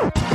Woo!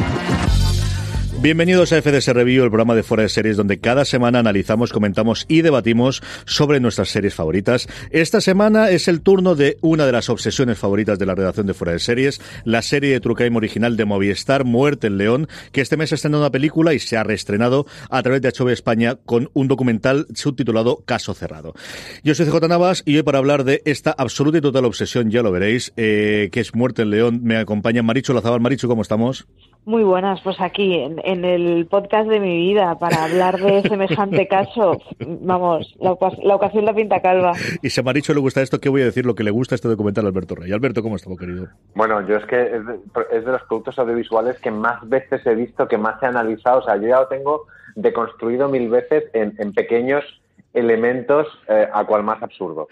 Bienvenidos a FDS Review, el programa de fuera de series donde cada semana analizamos, comentamos y debatimos sobre nuestras series favoritas. Esta semana es el turno de una de las obsesiones favoritas de la redacción de fuera de series, la serie de True original de Movistar, Muerte en León, que este mes está en una película y se ha reestrenado a través de HBO España con un documental subtitulado Caso Cerrado. Yo soy CJ Navas y hoy para hablar de esta absoluta y total obsesión, ya lo veréis, eh, que es Muerte en León, me acompaña Maricho Lazabal. Maricho, ¿cómo estamos? Muy buenas, pues aquí en, en, el podcast de mi vida para hablar de semejante caso. Vamos, la, la, ocasión la pinta calva. Y si a Maricho le gusta esto, ¿qué voy a decir lo que le gusta este documental a Alberto Rey? Alberto, ¿cómo estás, querido? Bueno, yo es que es de, es de, los productos audiovisuales que más veces he visto, que más he analizado. O sea, yo ya lo tengo deconstruido mil veces en, en pequeños elementos eh, a cual más absurdo.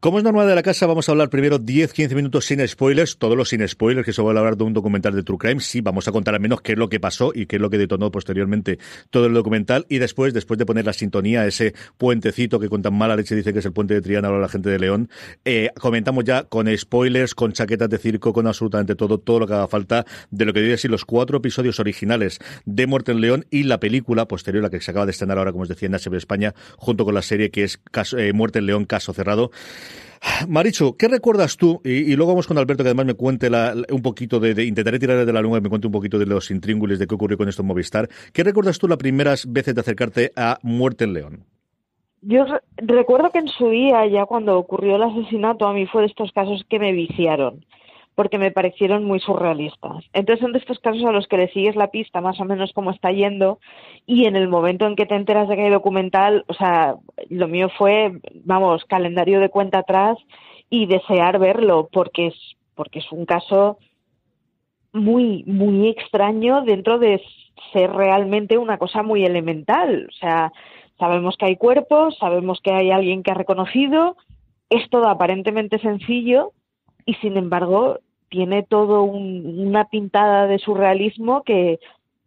Como es normal de la casa, vamos a hablar primero 10-15 minutos sin spoilers, todos los sin spoilers, que se va a hablar de un documental de True Crime. Sí, vamos a contar al menos qué es lo que pasó y qué es lo que detonó posteriormente todo el documental. Y después, después de poner la sintonía, ese puentecito que con tan mala leche dice que es el puente de Triana, ahora la gente de León, eh, comentamos ya con spoilers, con chaquetas de circo, con absolutamente todo, todo lo que haga falta de lo que diría decir los cuatro episodios originales de Muerte en León y la película posterior, la que se acaba de estrenar ahora, como os decía, en HBO España, junto con la serie que es eh, Muerte en León, Caso Cerrado. Maricho, ¿qué recuerdas tú? Y, luego vamos con Alberto, que además me cuente un poquito de, de, Intentaré tirar de la lengua y me cuente un poquito de los intríngulis de qué ocurrió con esto en Movistar. ¿Qué recuerdas tú las primeras veces de acercarte a Muerte en León? Yo recuerdo que en su día, ya cuando ocurrió el asesinato, a mí fue de estos casos que me viciaron porque me parecieron muy surrealistas. Entonces son de estos casos a los que le sigues la pista más o menos cómo está yendo y en el momento en que te enteras de que hay documental, o sea, lo mío fue, vamos, calendario de cuenta atrás y desear verlo porque es porque es un caso muy muy extraño dentro de ser realmente una cosa muy elemental, o sea, sabemos que hay cuerpos, sabemos que hay alguien que ha reconocido, es todo aparentemente sencillo y sin embargo tiene todo un, una pintada de surrealismo que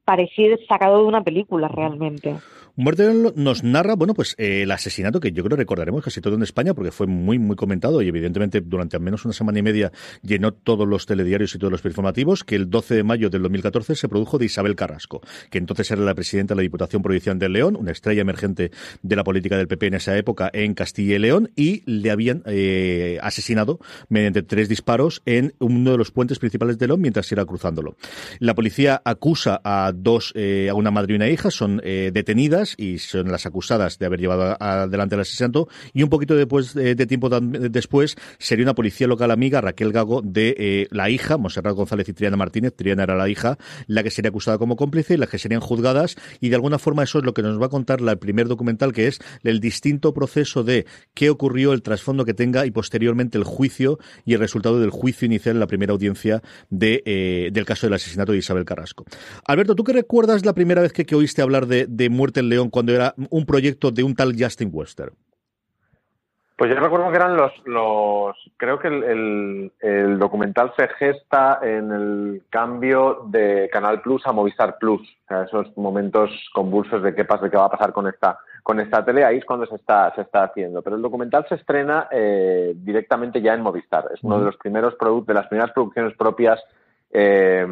parecía sacado de una película realmente. Muerte nos narra, bueno, pues eh, el asesinato que yo creo recordaremos casi todo en España porque fue muy, muy comentado y evidentemente durante al menos una semana y media llenó todos los telediarios y todos los informativos que el 12 de mayo del 2014 se produjo de Isabel Carrasco, que entonces era la presidenta de la Diputación Provincial de León, una estrella emergente de la política del PP en esa época en Castilla y León y le habían eh, asesinado mediante tres disparos en uno de los puentes principales de León mientras iba cruzándolo. La policía acusa a dos, eh, a una madre y una hija, son detenidas y son las acusadas de haber llevado adelante el asesinato. Y un poquito después de, tiempo después sería una policía local amiga, Raquel Gago, de eh, la hija, Monserrat González y Triana Martínez. Triana era la hija, la que sería acusada como cómplice y las que serían juzgadas. Y de alguna forma eso es lo que nos va a contar el primer documental, que es el distinto proceso de qué ocurrió, el trasfondo que tenga y posteriormente el juicio y el resultado del juicio inicial en la primera audiencia de, eh, del caso del asesinato de Isabel Carrasco. Alberto, ¿tú qué recuerdas la primera vez que, oíste hablar de, de Muerte en León cuando era un proyecto de un tal Justin Wester? Pues yo recuerdo que eran los, los creo que el, el, documental se gesta en el cambio de Canal Plus a Movistar Plus, o sea, esos momentos convulsos de qué pasa, qué va a pasar con esta con esta tele, ahí es cuando se está se está haciendo. Pero el documental se estrena eh, directamente ya en Movistar, es uno de los primeros productos, de las primeras producciones propias eh,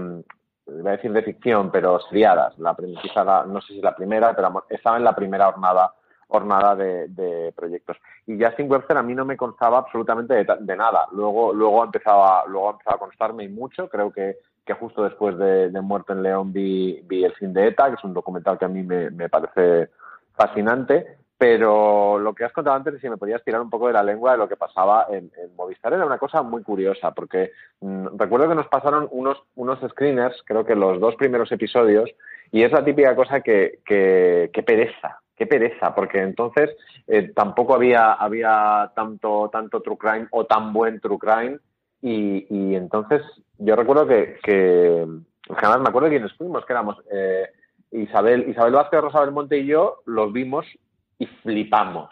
voy a decir de ficción, pero seriadas. La, quizá no sé si la primera, pero estaba en la primera jornada jornada de, proyectos. Y Justin Webster a mí no me constaba absolutamente de, nada. Luego, luego empezaba, luego empezaba a constarme y mucho. Creo que, que justo después de, Muerte en León vi, vi El fin de ETA, que es un documental que a mí me, me parece fascinante. Pero lo que has contado antes, si me podías tirar un poco de la lengua de lo que pasaba en, Movistar, era una cosa muy curiosa, porque mm, recuerdo que nos pasaron unos, unos screeners, creo que los dos primeros episodios, y es la típica cosa que, que, pereza, qué pereza, porque entonces eh, tampoco había, había tanto, tanto true crime o tan buen true crime, y, y entonces yo recuerdo que, que, me acuerdo de quiénes fuimos, que éramos eh, Isabel, Isabel Vázquez, Rosa Belmonte y yo, los vimos y flipamos.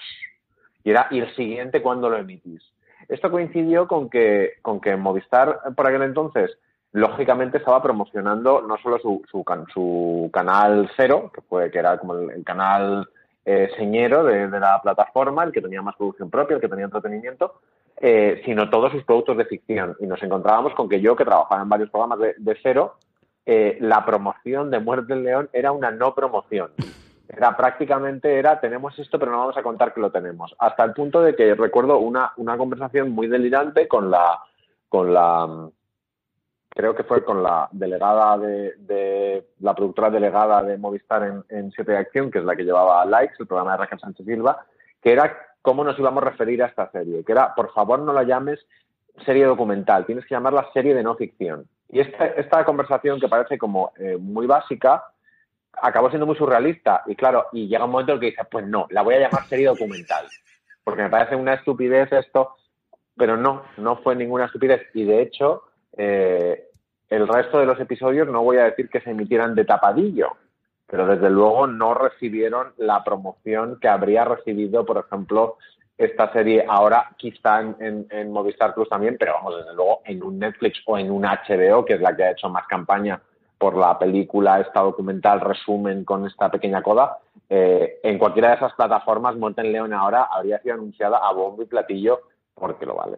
Y era, ¿y el siguiente cuándo lo emitís? Esto coincidió con que, con que Movistar, por aquel entonces, lógicamente estaba promocionando no solo su, su, su canal cero, que fue que era como el, canal eh, señero de, la plataforma, el que tenía más producción propia, el que tenía entretenimiento, eh, sino todos sus productos de ficción. Y nos encontrábamos con que yo, que trabajaba en varios programas de, de cero, eh, la promoción de Muerte del León era una no promoción. Era prácticamente, era, tenemos esto, pero no vamos a contar que lo tenemos. Hasta el punto de que recuerdo una, una conversación muy delirante con la, con la, creo que fue con la delegada de, la productora delegada de Movistar en, en Siete de Acción, que es la que llevaba Likes, el programa de Raquel Sánchez Silva, que era cómo nos íbamos a referir a esta serie, que era, por favor, no la llames serie documental, tienes que llamarla serie de no ficción. Y esta, esta conversación que parece como eh, muy básica, acabó siendo muy surrealista. Y claro, y llega un momento en el que dices, pues no, la voy a llamar serie documental. Porque me parece una estupidez esto, pero no, no fue ninguna estupidez. Y de hecho, eh, el resto de los episodios no voy a decir que se emitieran de tapadillo, pero desde luego no recibieron la promoción que habría recibido, por ejemplo, esta serie ahora quizá en, en, Movistar Plus también, pero vamos, desde luego en un Netflix o en un HBO, que es la que ha hecho más campaña por la película, esta documental resumen con esta pequeña coda, eh, en cualquiera de esas plataformas, Monten León ahora habría sido anunciada a bombo y platillo porque lo vale.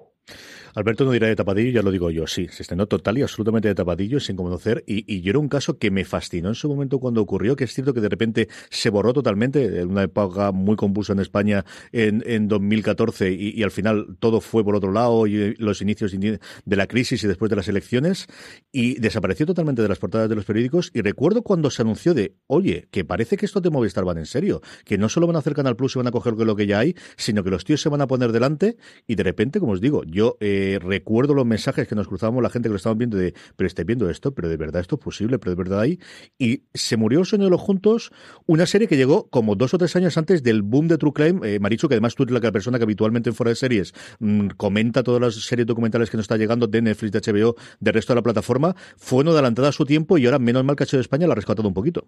Alberto no dirá de tapadillo, ya lo digo yo, sí, se estrenó total y absolutamente de tapadillo, sin conocer, y, y, yo era un caso que me fascinó en su momento cuando ocurrió, que es cierto que de repente se borró totalmente, en una época muy convulsa en España en, en 2014, y, y, al final todo fue por otro lado, y los inicios de la crisis y después de las elecciones, y desapareció totalmente de las portadas de los periódicos, y recuerdo cuando se anunció de, oye, que parece que esto de Movistar van en serio, que no solo van a hacer Canal Plus y van a coger lo que ya hay, sino que los tíos se van a poner delante, y de repente, como os digo, yo... Eh, eh, recuerdo los mensajes que nos cruzábamos la gente que lo estaban viendo de, pero estáis viendo esto, pero de verdad esto es posible, pero de verdad hay. Y se murió el sueño de los juntos, una serie que llegó como dos o tres años antes del boom de True Crime. Eh, Marichu, que además tú eres la persona que habitualmente en fuera de series mm, comenta todas las series documentales que nos está llegando de Netflix, de HBO, del resto de la plataforma, fue uno adelantada a su tiempo y ahora menos mal que ha de España la ha rescatado un poquito.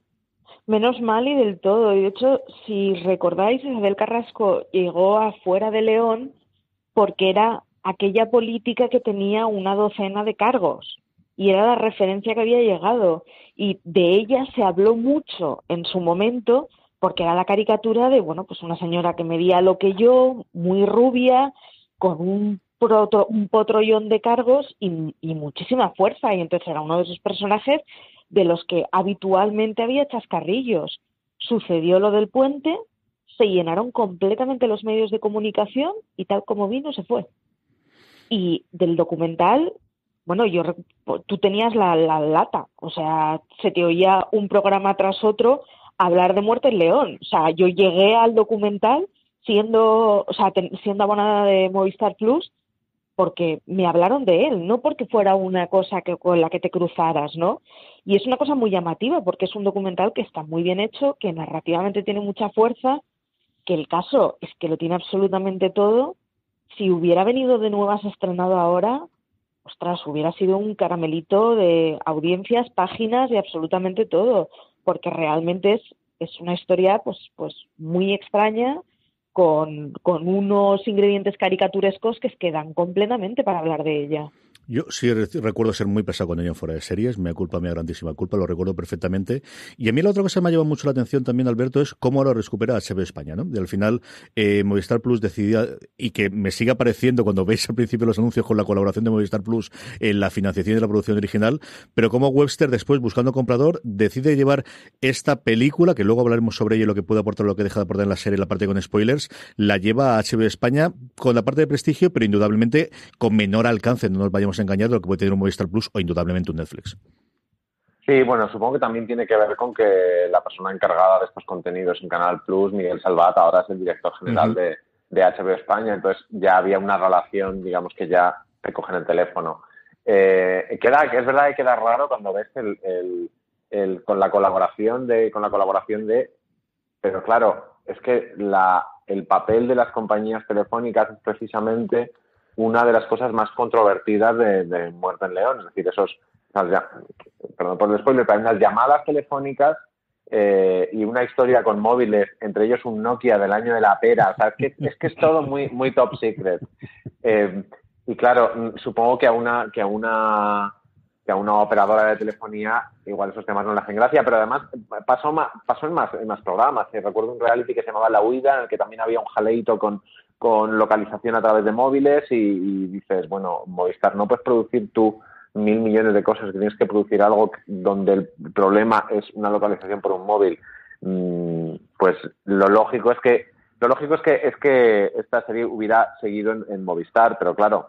Menos mal y del todo. Y de hecho, si recordáis, Isabel Carrasco llegó afuera de León porque era aquella política que tenía una docena de cargos y era la referencia que había llegado y de ella se habló mucho en su momento porque era la caricatura de bueno pues una señora que medía lo que yo muy rubia con un un potrollón de cargos y, y muchísima fuerza y entonces era uno de esos personajes de los que habitualmente había chascarrillos. Sucedió lo del puente se llenaron completamente los medios de comunicación y tal como vino se fue y del documental, bueno, yo tú tenías la, lata, o sea, se te oía un programa tras otro hablar de Muerte en León. O sea, yo llegué al documental siendo, o sea, siendo abonada de Movistar Plus porque me hablaron de él, no porque fuera una cosa que, con la que te cruzaras, ¿no? Y es una cosa muy llamativa porque es un documental que está muy bien hecho, que narrativamente tiene mucha fuerza, que el caso es que lo tiene absolutamente todo. Si hubiera venido de nuevas estrenado ahora, ostras, hubiera sido un caramelito de audiencias, páginas y absolutamente todo, porque realmente es, es una historia pues, pues muy extraña, con, con unos ingredientes caricaturescos que quedan completamente para hablar de ella. Yo sí recuerdo ser muy pesado con ella en fuera de series, me culpa, mi grandísima culpa, lo recuerdo perfectamente. Y a mí la otra cosa que me ha llevado mucho la atención también, Alberto, es cómo ahora recupera HBO España, ¿no? Al final, eh, Movistar Plus decidía, y que me sigue apareciendo cuando veis al principio los anuncios con la colaboración de Movistar Plus en la financiación de la producción original, pero como Webster después, buscando comprador, decide llevar esta película, que luego hablaremos sobre ella y lo que puede aportar, lo que deja de aportar en la serie, la parte con spoilers, la lleva a HBO España con la parte de prestigio, pero indudablemente con menor alcance, no nos vayamos engañar de lo que puede tener un Movistar Plus o indudablemente un Netflix. Sí, bueno, supongo que también tiene que ver con que la persona encargada de estos contenidos en Canal Plus, Miguel Salvat, ahora es el director general de, de, HBO España, entonces ya había una relación, digamos que ya te cogen el teléfono. Eh, queda, es verdad que queda raro cuando ves el, el, con la colaboración de, con la colaboración de, pero claro, es que la, el papel de las compañías telefónicas es precisamente una de las cosas más controvertidas de, Muerte en León. Es decir, esos, perdón por el spoiler, hay unas llamadas telefónicas eh, y una historia con móviles, entre ellos un Nokia del año de la pera. O sea, es que es, que es todo muy, muy top secret. Eh, y claro, supongo que a una, que a una que a una operadora de telefonía igual esos temas no le hacen gracia, pero además pasó, pasó en, más, en más programas. Recuerdo un reality que se llamaba La Huida, en el que también había un jaleito con, con localización a través de móviles y, dices, bueno, Movistar, no puedes producir tú mil millones de cosas, que tienes que producir algo donde el problema es una localización por un móvil. Mm, pues lo lógico es que lo lógico es que es que esta serie hubiera seguido en, Movistar, pero claro,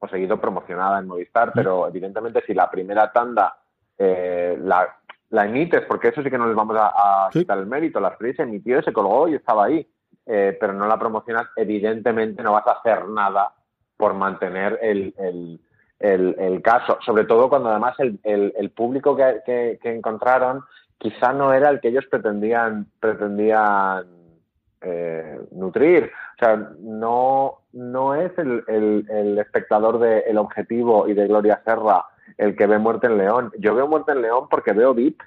o seguido promocionada en Movistar, pero evidentemente si la primera tanda eh, la, la emites, porque eso sí que no les vamos a, quitar el mérito, la serie se emitió, se colgó y estaba ahí eh, pero no la promocionas, evidentemente no vas a hacer nada por mantener el, el, el, caso, sobre todo cuando además el, el público que, que, encontraron quizá no era el que ellos pretendían, pretendían eh, nutrir. O sea, no, no es el, el, espectador de El Objetivo y de Gloria Serra el que ve Muerte en León. Yo veo Muerte en León porque veo VIP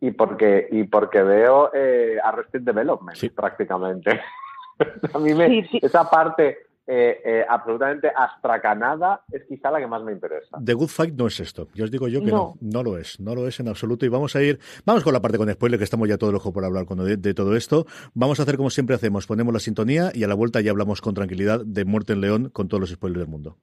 y porque y porque veo eh, Arrested Development prácticamente. a mí me, esa parte eh, eh, absolutamente astracanada es quizá la que más me interesa. The Good Fight no es esto. Yo os digo yo que no. no, lo es, no lo es en absoluto. Y vamos a ir, vamos con la parte con spoiler, que estamos ya todo el ojo por hablar con de, de, todo esto. Vamos a hacer como siempre hacemos, ponemos la sintonía y a la vuelta ya hablamos con tranquilidad de Muerte en León con todos los spoilers del mundo.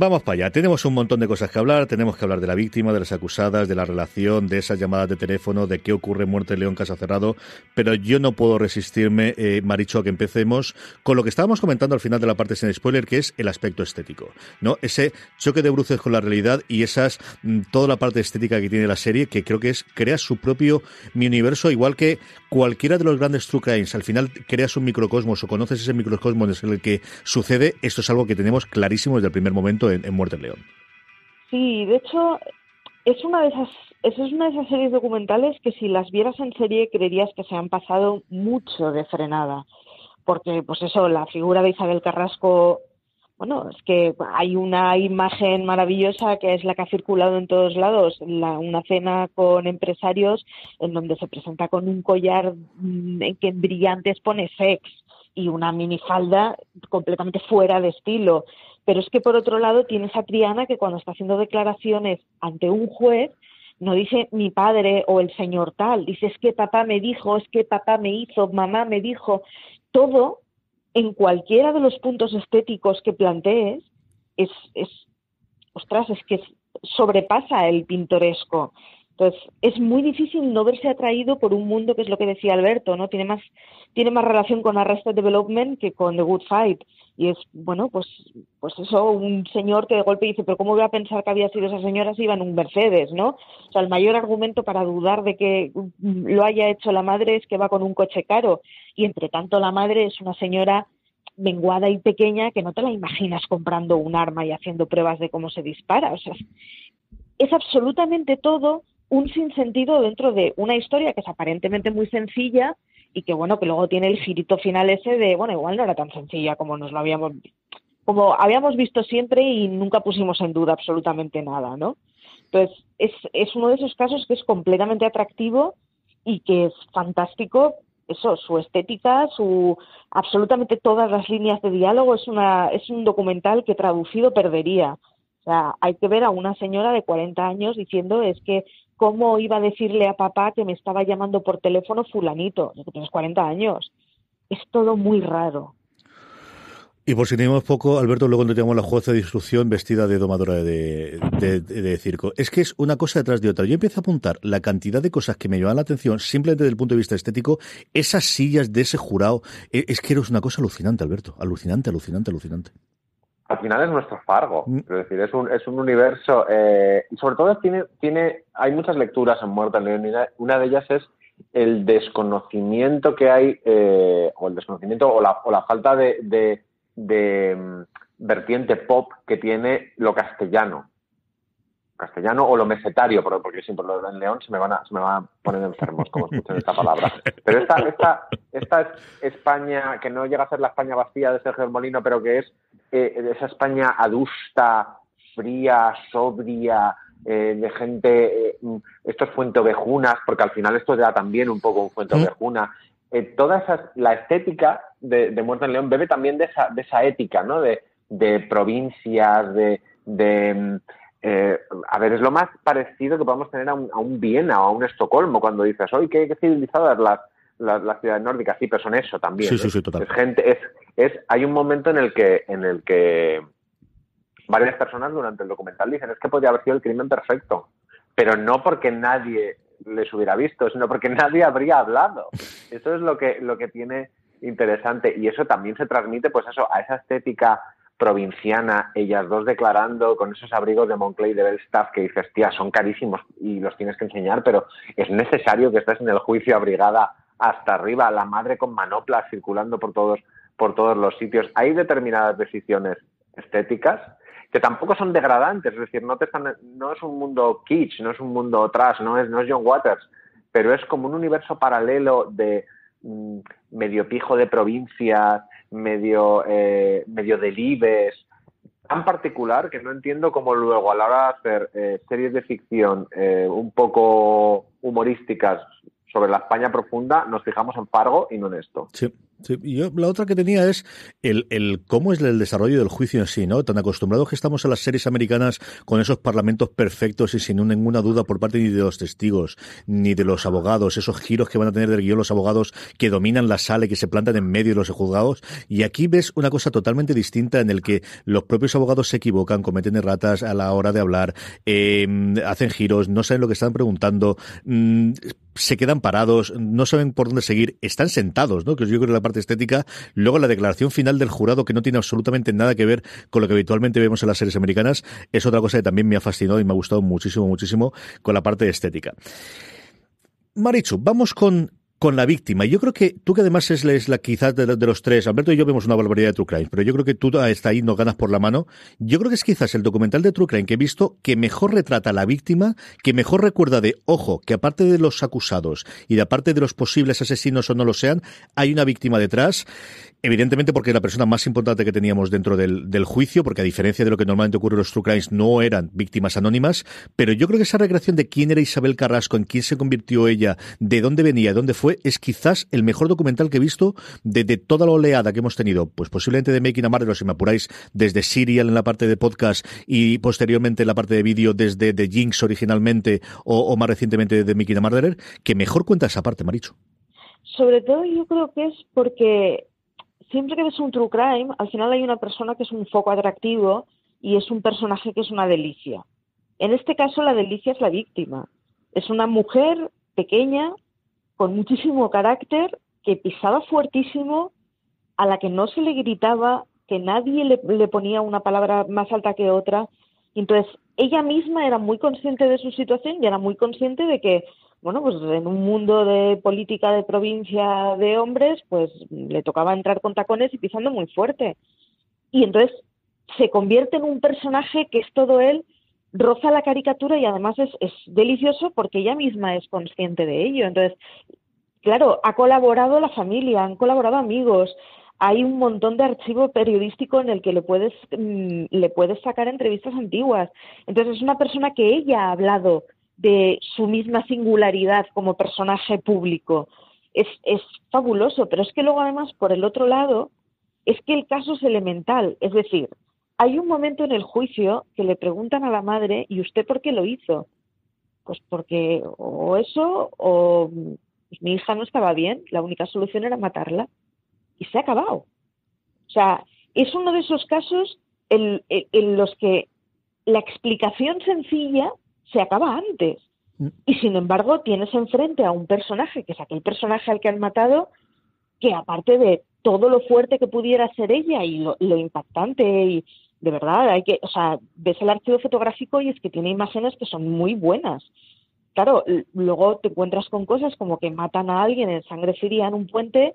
Vamos para allá. Tenemos un montón de cosas que hablar. Tenemos que hablar de la víctima, de las acusadas, de la relación, de esas llamadas de teléfono, de qué ocurre en Muerte León Casa Cerrado. Pero yo no puedo resistirme, eh, Maricho, a que empecemos con lo que estábamos comentando al final de la parte sin spoiler, que es el aspecto estético. ¿no? Ese choque de bruces con la realidad y esas mm, toda la parte estética que tiene la serie, que creo que es crea su propio mi universo, igual que cualquiera de los grandes true crimes. Al final creas un microcosmos o conoces ese microcosmos en el que sucede. Esto es algo que tenemos clarísimo desde el primer momento en, Muerte León. Sí, de hecho, es una de esas es una de esas series documentales que si las vieras en serie creerías que se han pasado mucho de frenada. Porque, pues eso, la figura de Isabel Carrasco, bueno, es que hay una imagen maravillosa que es la que ha circulado en todos lados, una cena con empresarios en donde se presenta con un collar mm, en que en brillantes pone sex y una minifalda completamente fuera de estilo. Pero es que por otro lado tienes a Triana que cuando está haciendo declaraciones ante un juez no dice mi padre o el señor tal, dice es que papá me dijo, es que papá me hizo, mamá me dijo, todo en cualquiera de los puntos estéticos que plantees es, es ostras, es que sobrepasa el pintoresco. Entonces, es muy difícil no verse atraído por un mundo que es lo que decía Alberto, ¿no? Tiene más, tiene más relación con Arrested Development que con The Good Fight. Y es, bueno, pues, pues eso, un señor que de golpe dice, pero ¿cómo voy a pensar que había sido esa señora si iba en un Mercedes, ¿no? O sea, el mayor argumento para dudar de que lo haya hecho la madre es que va con un coche caro. Y entre tanto, la madre es una señora menguada y pequeña que no te la imaginas comprando un arma y haciendo pruebas de cómo se dispara. O sea, es absolutamente todo un sinsentido dentro de una historia que es aparentemente muy sencilla y que bueno, que luego tiene el girito final ese de, bueno, igual no era tan sencilla como nos lo habíamos como habíamos visto siempre y nunca pusimos en duda absolutamente nada, ¿no? Entonces, es, es uno de esos casos que es completamente atractivo y que es fantástico eso, su estética, su absolutamente todas las líneas de diálogo es una es un documental que traducido perdería. O sea, hay que ver a una señora de 40 años diciendo es que ¿cómo iba a decirle a papá que me estaba llamando por teléfono fulanito? Tienes 40 años. Es todo muy raro. Y por si tenemos poco, Alberto, luego tenemos la jueza de instrucción vestida de domadora de, de, circo. Es que es una cosa detrás de otra. Yo empiezo a apuntar la cantidad de cosas que me llevan la atención, simplemente desde el punto de vista estético. Esas sillas de ese jurado, e, es que es una cosa alucinante, Alberto. Alucinante, alucinante, alucinante al final es nuestro Fargo. Mm. Es decir, es un, es un universo. Eh, y sobre todo tiene, tiene, hay muchas lecturas en en León. Una de ellas es el desconocimiento que hay, eh, o el desconocimiento, o la, o la falta de, de, de mm, vertiente pop que tiene lo castellano castellano o lo mesetario, porque siempre lo en León se me van a, se me van a poner enfermos como escuchen esta palabra. Pero esta, esta, esta España, que no llega a ser la España vacía de Sergio Molino, pero que es eh, esa España adusta, fría, sobria, eh, de gente, eh, estos fuentovejunas, porque al final esto da también un poco un fuentovejuna. Eh, toda esa, la estética de, de Muerte en León bebe también de esa, de esa ética, ¿no? De, de provincias, de, de eh, a ver, es lo más parecido que podemos tener a un, Viena o a un Estocolmo cuando dices, oye, qué, qué civilizadas las, las, ciudades nórdicas. Sí, pero son eso también. Sí, sí, sí, Es gente, es, es, hay un momento en el que, en el que varias personas durante el documental dicen, es que podría haber sido el crimen perfecto, pero no porque nadie les hubiera visto, sino porque nadie habría hablado. Eso es lo que, lo que tiene interesante y eso también se transmite, pues eso, a esa estética provinciana, ellas dos declarando con esos abrigos de Moncler y de Belstaff que dices, tía, son carísimos y los tienes que enseñar, pero es necesario que estés en el juicio abrigada hasta arriba, la madre con manoplas circulando por todos, por todos los sitios. Hay determinadas decisiones estéticas que tampoco son degradantes, es decir, no, te están, no es un mundo kitsch, no es un mundo trash, no es, no es John Waters, pero es como un universo paralelo de mm, medio pijo de provincias, medio, eh, medio delibes, tan particular que no entiendo cómo luego a la hora de hacer eh, series de ficción eh, un poco humorísticas sobre la España profunda nos fijamos en Fargo y no en esto. Sí. Yo, la otra que tenía es el, el cómo es el desarrollo del juicio en sí, ¿no? Tan acostumbrados que estamos a las series americanas con esos parlamentos perfectos y sin ninguna duda por parte ni de los testigos, ni de los abogados, esos giros que van a tener del guion los abogados que dominan la sala y que se plantan en medio de los juzgados. Y aquí ves una cosa totalmente distinta en el que los propios abogados se equivocan, cometen erratas a la hora de hablar, eh, hacen giros, no saben lo que están preguntando, mm, se quedan parados, no saben por dónde seguir, están sentados, ¿no? Que yo creo que la parte estética. Luego la declaración final del jurado, que no tiene absolutamente nada que ver con lo que habitualmente vemos en las series americanas, es otra cosa que también me ha fascinado y me ha gustado muchísimo, muchísimo con la parte estética. Marichu, vamos con con la víctima. Yo creo que tú que además es, la quizás de, los tres, Alberto y yo vemos una barbaridad de True Crime, pero yo creo que tú está ahí, no ganas por la mano. Yo creo que es quizás el documental de True Crime que he visto que mejor retrata a la víctima, que mejor recuerda de, ojo, que aparte de los acusados y de aparte de los posibles asesinos o no lo sean, hay una víctima detrás Evidentemente porque la persona más importante que teníamos dentro del, del, juicio, porque a diferencia de lo que normalmente ocurre en los True Crimes, no eran víctimas anónimas, pero yo creo que esa recreación de quién era Isabel Carrasco, en quién se convirtió ella, de dónde venía, de dónde fue, es quizás el mejor documental que he visto de toda la oleada que hemos tenido, pues posiblemente de Making a Murderer, si me apuráis, desde Serial en la parte de podcast y posteriormente en la parte de vídeo desde The Jinx originalmente o, o más recientemente de Making a Murderer, que mejor cuenta esa parte, Maricho. Sobre todo yo creo que es porque siempre que ves un true crime, al final hay una persona que es un foco atractivo y es un personaje que es una delicia. En este caso, la delicia es la víctima. Es una mujer pequeña, con muchísimo carácter, que pisaba fuertísimo, a la que no se le gritaba, que nadie le, ponía una palabra más alta que otra. Entonces, ella misma era muy consciente de su situación y era muy consciente de que bueno, pues en un mundo de política de provincia de hombres, pues le tocaba entrar con tacones y pisando muy fuerte. Y entonces se convierte en un personaje que es todo él, roza la caricatura y además es, es delicioso porque ella misma es consciente de ello. Entonces, claro, ha colaborado la familia, han colaborado amigos, hay un montón de archivo periodístico en el que le puedes, mm, le puedes sacar entrevistas antiguas. Entonces es una persona que ella ha hablado de su misma singularidad como personaje público. Es, es fabuloso, pero es que luego además, por el otro lado, es que el caso es elemental. Es decir, hay un momento en el juicio que le preguntan a la madre, ¿y usted por qué lo hizo? Pues porque o eso o pues mi hija no estaba bien, la única solución era matarla. Y se ha acabado. O sea, es uno de esos casos en, en los que la explicación sencilla se acaba antes. Mm. Y sin embargo, tienes enfrente a un personaje, que es aquel personaje al que han matado, que aparte de todo lo fuerte que pudiera ser ella y lo, impactante y de verdad hay que, o sea, ves el archivo fotográfico y es que tiene imágenes que son muy buenas. Claro, luego te encuentras con cosas como que matan a alguien en sangre fría en un puente,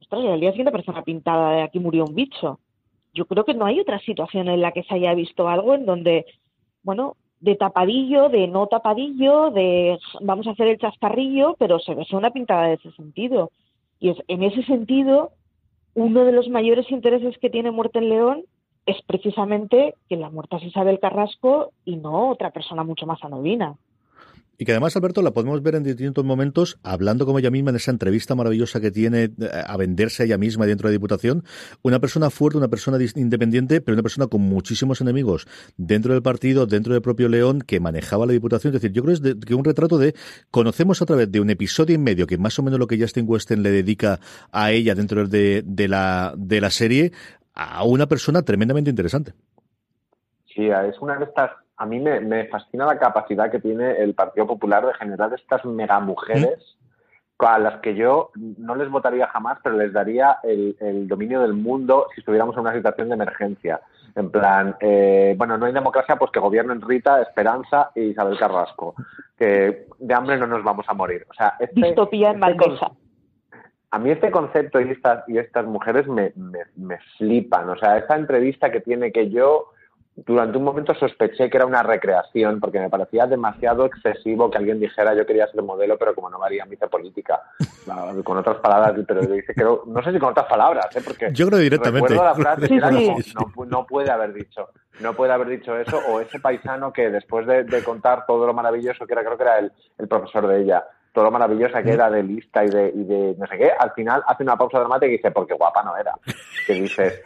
ostras, y al día siguiente una pintada de aquí murió un bicho. Yo creo que no hay otra situación en la que se haya visto algo en donde, bueno, de tapadillo, de no tapadillo, de vamos a hacer el chascarrillo, pero se ve una pintada de ese sentido. Y es, en ese sentido, uno de los mayores intereses que tiene Muerte en León es precisamente que la muerta es Isabel Carrasco y no otra persona mucho más anodina. Y que además, Alberto, la podemos ver en distintos momentos, hablando como ella misma en esa entrevista maravillosa que tiene eh, a venderse a ella misma dentro de la Diputación. Una persona fuerte, una persona independiente, pero una persona con muchísimos enemigos dentro del partido, dentro del propio León, que manejaba la Diputación. Es decir, yo creo que es que un retrato de. Conocemos a través de un episodio y medio, que más o menos lo que Justin Weston le dedica a ella dentro de, de, la, de la serie, a una persona tremendamente interesante. Sí, es una de estas a mí me, fascina la capacidad que tiene el Partido Popular de generar estas mega mujeres a las que yo no les votaría jamás, pero les daría el, dominio del mundo si estuviéramos en una situación de emergencia. En plan, eh, bueno, no hay democracia, pues que gobiernen Rita, Esperanza y Isabel Carrasco. Que de hambre no nos vamos a morir. O sea, este, Distopía en este a mí este concepto y estas, y estas mujeres me, me, me flipan. O sea, esta entrevista que tiene que yo durante un momento sospeché que era una recreación porque me parecía demasiado excesivo que alguien dijera yo quería ser modelo pero como no me haría hice política con otras palabras pero dice que no sé si con otras palabras ¿eh? porque yo creo directamente la frase no, puede haber dicho no puede haber dicho eso o ese paisano que después de, contar todo lo maravilloso que era creo que era el, el profesor de ella todo lo maravillosa que era de lista y de, y de no sé qué, al final hace una pausa dramática y dice, porque guapa no era. Que dices,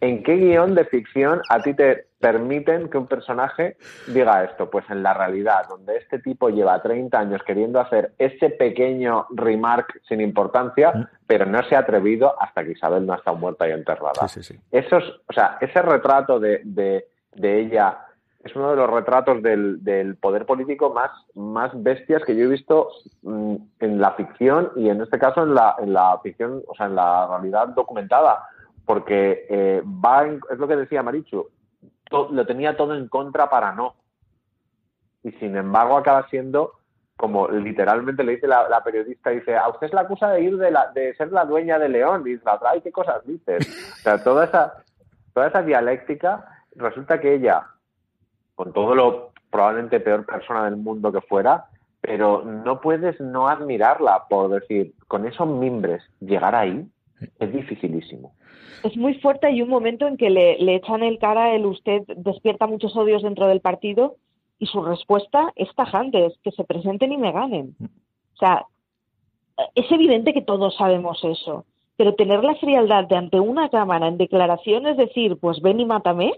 ¿En qué guion de ficción a ti te permiten que un personaje diga esto? Pues en la realidad, donde este tipo lleva 30 años queriendo hacer ese pequeño remark sin importancia, pero no se ha atrevido hasta que Isabel no ha estado muerta y enterrada. o sea, ese retrato de, ella es uno de los retratos del, poder político más, más bestias que yo he visto mm, en la ficción y en este caso en la, en la ficción, o sea, en la realidad documentada porque eh, va es lo que decía Marichu, lo tenía todo en contra para no. Y sin embargo acaba siendo, como literalmente le dice la, periodista, dice, a usted se la acusa de ir de, la, de ser la dueña de León. Y dice, ay, ¿qué cosas dices? O sea, toda esa, toda esa dialéctica, resulta que ella, con todo lo probablemente peor persona del mundo que fuera, pero no puedes no admirarla por decir, con esos mimbres, llegar ahí es dificilísimo es muy fuerte. Hay un momento en que le, le echan el cara, el usted despierta muchos odios dentro del partido y su respuesta es tajante, es que se presenten y me ganen. O sea, es evidente que todos sabemos eso, pero tener la frialdad de ante una cámara en declaraciones decir, pues ven y mátame,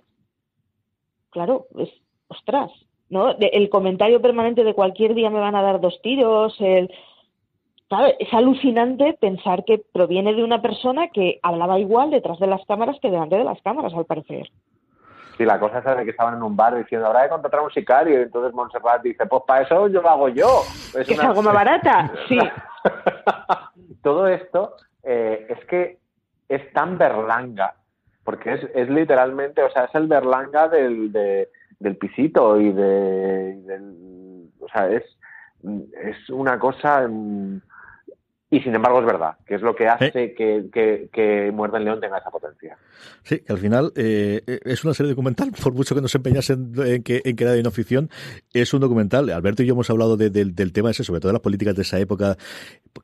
claro, es, ostras, ¿no? El comentario permanente de cualquier día me van a dar dos tiros, el es alucinante pensar que proviene de una persona que hablaba igual detrás de las cámaras que delante de las cámaras, al parecer. Sí, la cosa es de que estaban en un bar diciendo, habrá que contratar a un sicario. Y entonces Montserrat dice, pues para eso yo lo hago yo. Es que es algo más barata, sí. Todo esto eh, es que es tan berlanga, porque es, es literalmente, o sea, es el berlanga del, del pisito y de, del, o sea, es, es una cosa mm, y sin embargo es verdad, que es lo que hace que, que, que Muerde el León tenga esa potencia. Sí, que al final eh, es una serie documental, por mucho que nos empeñasen en que, en que era de no ficción, es un documental. Alberto y yo hemos hablado del tema ese, sobre todo de las políticas de esa época.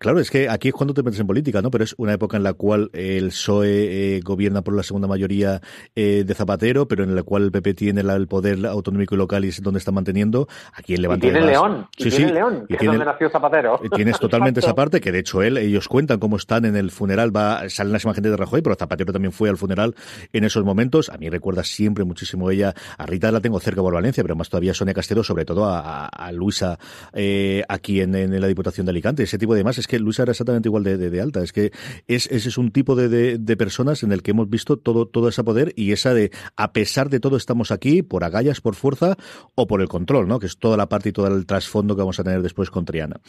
Claro, es que aquí es cuando te metes en política, ¿no? Pero es una época en la cual el PSOE eh, gobierna por la segunda mayoría eh, de Zapatero, pero en la cual el PP tiene el poder autonómico y local y es donde está manteniendo. Aquí en Levante. Y tiene León, sí, tiene León, que es donde nació Zapatero. Tienes totalmente esa parte, que de hecho ellos cuentan cómo están en el funeral, va, salen las imágenes de Rajoy, pero Zapatero también fue al funeral en esos momentos. A mí recuerda siempre muchísimo ella, a Rita la tengo cerca por Valencia, pero más todavía a Sonia Castelo, sobre todo a, Luisa eh, aquí en, la Diputación de Alicante. Ese tipo de más es que Luisa era exactamente igual de, alta. Es que es, ese es un tipo de, personas en el que hemos visto todo, todo ese poder y esa de, a pesar de todo, estamos aquí por agallas, por fuerza o por el control, ¿no? Que es toda la parte y todo el trasfondo que vamos a tener después con Triana.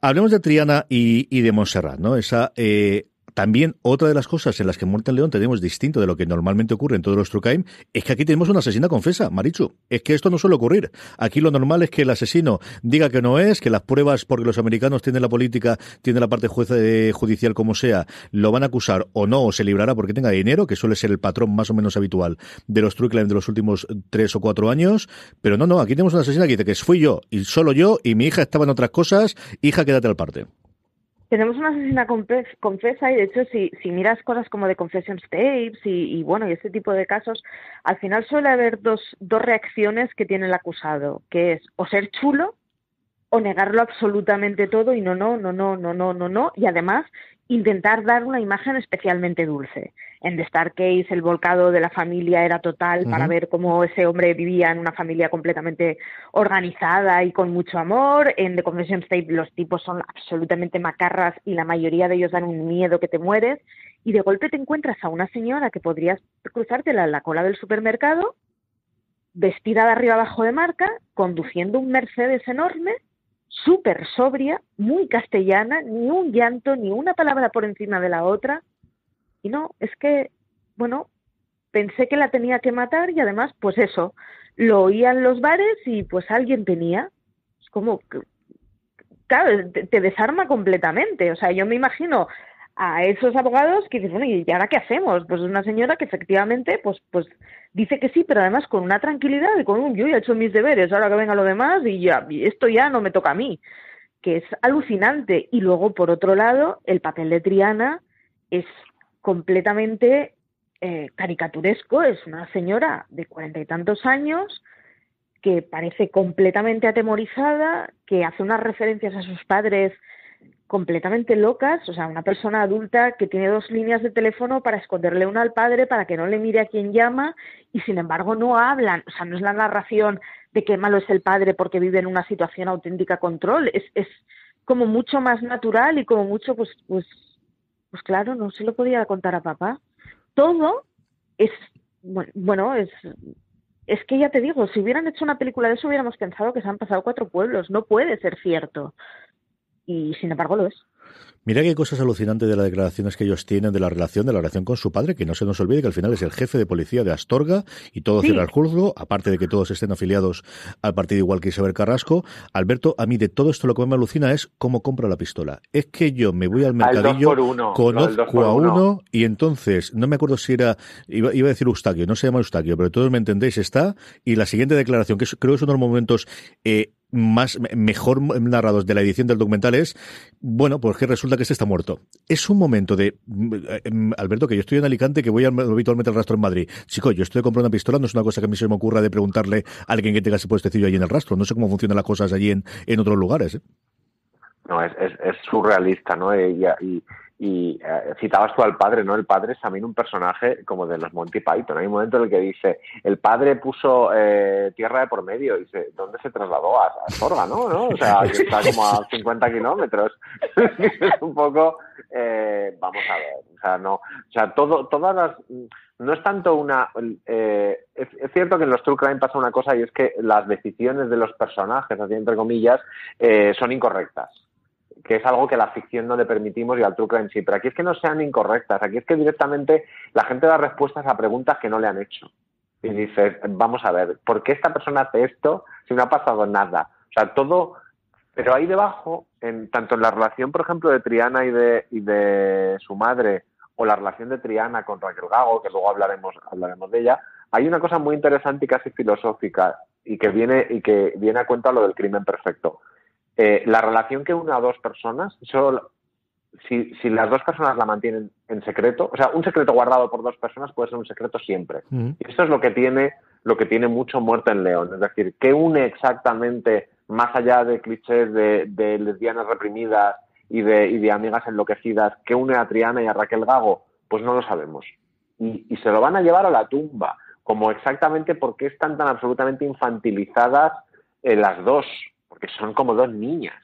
Hablemos de Triana y, y de Montserrat, ¿no? Esa eh, también otra de las cosas en las que Muerte en León tenemos distinto de lo que normalmente ocurre en todos los True es que aquí tenemos una asesina confesa, Marichu. Es que esto no suele ocurrir. Aquí lo normal es que el asesino diga que no es, que las pruebas, porque los americanos tienen la política, tienen la parte eh, judicial como sea, lo van a acusar o no, o se librará porque tenga dinero, que suele ser el patrón más o menos habitual de los True de los últimos tres o cuatro años. Pero no, no, aquí tenemos una asesina que dice que fui yo, y solo yo, y mi hija estaba en otras cosas, hija, quédate al parte. Tenemos una asesina confesa y de hecho si, si miras cosas como de confession tapes y, bueno y este tipo de casos, al final suele haber dos, dos reacciones que tiene el acusado, que es o ser chulo o negarlo absolutamente todo y no, no, no, no, no, no, no, no, y además intentar dar una imagen especialmente dulce. En The Star Case el volcado de la familia era total para ver cómo ese hombre vivía en una familia completamente organizada y con mucho amor. En The Confession State los tipos son absolutamente macarras y la mayoría de ellos dan un miedo que te mueres. Y de golpe te encuentras a una señora que podrías cruzártela en la cola del supermercado, vestida de arriba abajo de marca, conduciendo un Mercedes enorme súper sobria, muy castellana, ni un llanto, ni una palabra por encima de la otra. Y no, es que, bueno, pensé que la tenía que matar y además, pues eso, lo oía en los bares y pues alguien tenía. Es como, claro, te, desarma completamente. O sea, yo me imagino a esos abogados que dicen, bueno, ¿y ahora qué hacemos? Pues es una señora que efectivamente, pues, pues dice que sí, pero además con una tranquilidad y con un yo ya he hecho mis deberes, ahora que venga lo demás y ya, esto ya no me toca a mí, que es alucinante. Y luego, por otro lado, el papel de Triana es completamente eh, caricaturesco, es una señora de cuarenta y tantos años que parece completamente atemorizada, que hace unas referencias a sus padres completamente locas, o sea, una persona adulta que tiene dos líneas de teléfono para esconderle una al padre para que no le mire a quien llama y sin embargo no hablan, o sea, no es la narración de qué malo es el padre porque vive en una situación auténtica control, es, es como mucho más natural y como mucho, pues, pues, pues claro, no se lo podía contar a papá. Todo es, bueno, es, es que ya te digo, si hubieran hecho una película de eso hubiéramos pensado que se han pasado cuatro pueblos, no puede ser cierto y sin embargo lo es. Mira qué cosas alucinantes de las declaraciones que ellos tienen de la relación, de la relación con su padre, que no se nos olvide que al final es el jefe de policía de Astorga y todo cierra el juzgo, aparte de que todos estén afiliados al partido igual que Isabel Carrasco. Alberto, a mí de todo esto lo que me alucina es cómo compra la pistola. Es que yo me voy al mercadillo, conozco a uno y entonces, no me acuerdo si era, iba, a decir Eustaquio, no se llama Eustaquio, pero todos me entendéis, está, y la siguiente declaración, que creo que es uno de los momentos eh, más mejor narrados de la edición del documental es, bueno, pues que resulta que este está muerto. Es un momento de, mm, Alberto, que yo estoy en Alicante, que voy habitualmente al rastro en Madrid. Chico, yo estoy comprando una pistola, no es una cosa que a mí se me ocurra de preguntarle a alguien que tenga ese puestecillo allí en el rastro. No sé cómo funcionan las cosas allí en, en otros lugares. ¿eh? No, es, es, surrealista, ¿no? y, y eh, citabas tú al padre, ¿no? El padre es también un personaje como de los Monty Python. Hay un momento en el que dice, el padre puso eh, tierra de por medio y dice, ¿dónde se trasladó? A, a Sorga, ¿no? ¿no? O sea, que está como a 50 kilómetros. es un poco eh, vamos a ver, o sea, no, o sea, todo, todas las, no es tanto una, eh, es, cierto que en los True Crime pasa una cosa y es que las decisiones de los personajes, así entre comillas, eh, son incorrectas que es algo que la ficción no le permitimos y al True Crime sí, pero aquí es que no sean incorrectas, aquí es que directamente la gente da respuestas a preguntas que no le han hecho. Y dices, vamos a ver, ¿por qué esta persona hace esto si no ha pasado nada? O sea, todo pero ahí debajo, en, tanto en la relación, por ejemplo, de Triana y de, y de su madre, o la relación de Triana con Raquel Gago, que luego hablaremos, hablaremos de ella, hay una cosa muy interesante y casi filosófica y que viene, y que viene a cuenta lo del crimen perfecto. Eh, la relación que une a dos personas, solo, si, si, las dos personas la mantienen en secreto, o sea, un secreto guardado por dos personas puede ser un secreto siempre. Y esto es lo que tiene, lo que tiene mucho muerte en León. Es decir, ¿qué une exactamente más allá de clichés de, lesbianas reprimidas y de, y de, amigas enloquecidas, ¿qué une a Triana y a Raquel Gago? Pues no lo sabemos. Y, se lo van a llevar a la tumba, como exactamente porque están tan absolutamente infantilizadas eh, las dos, porque son como dos niñas.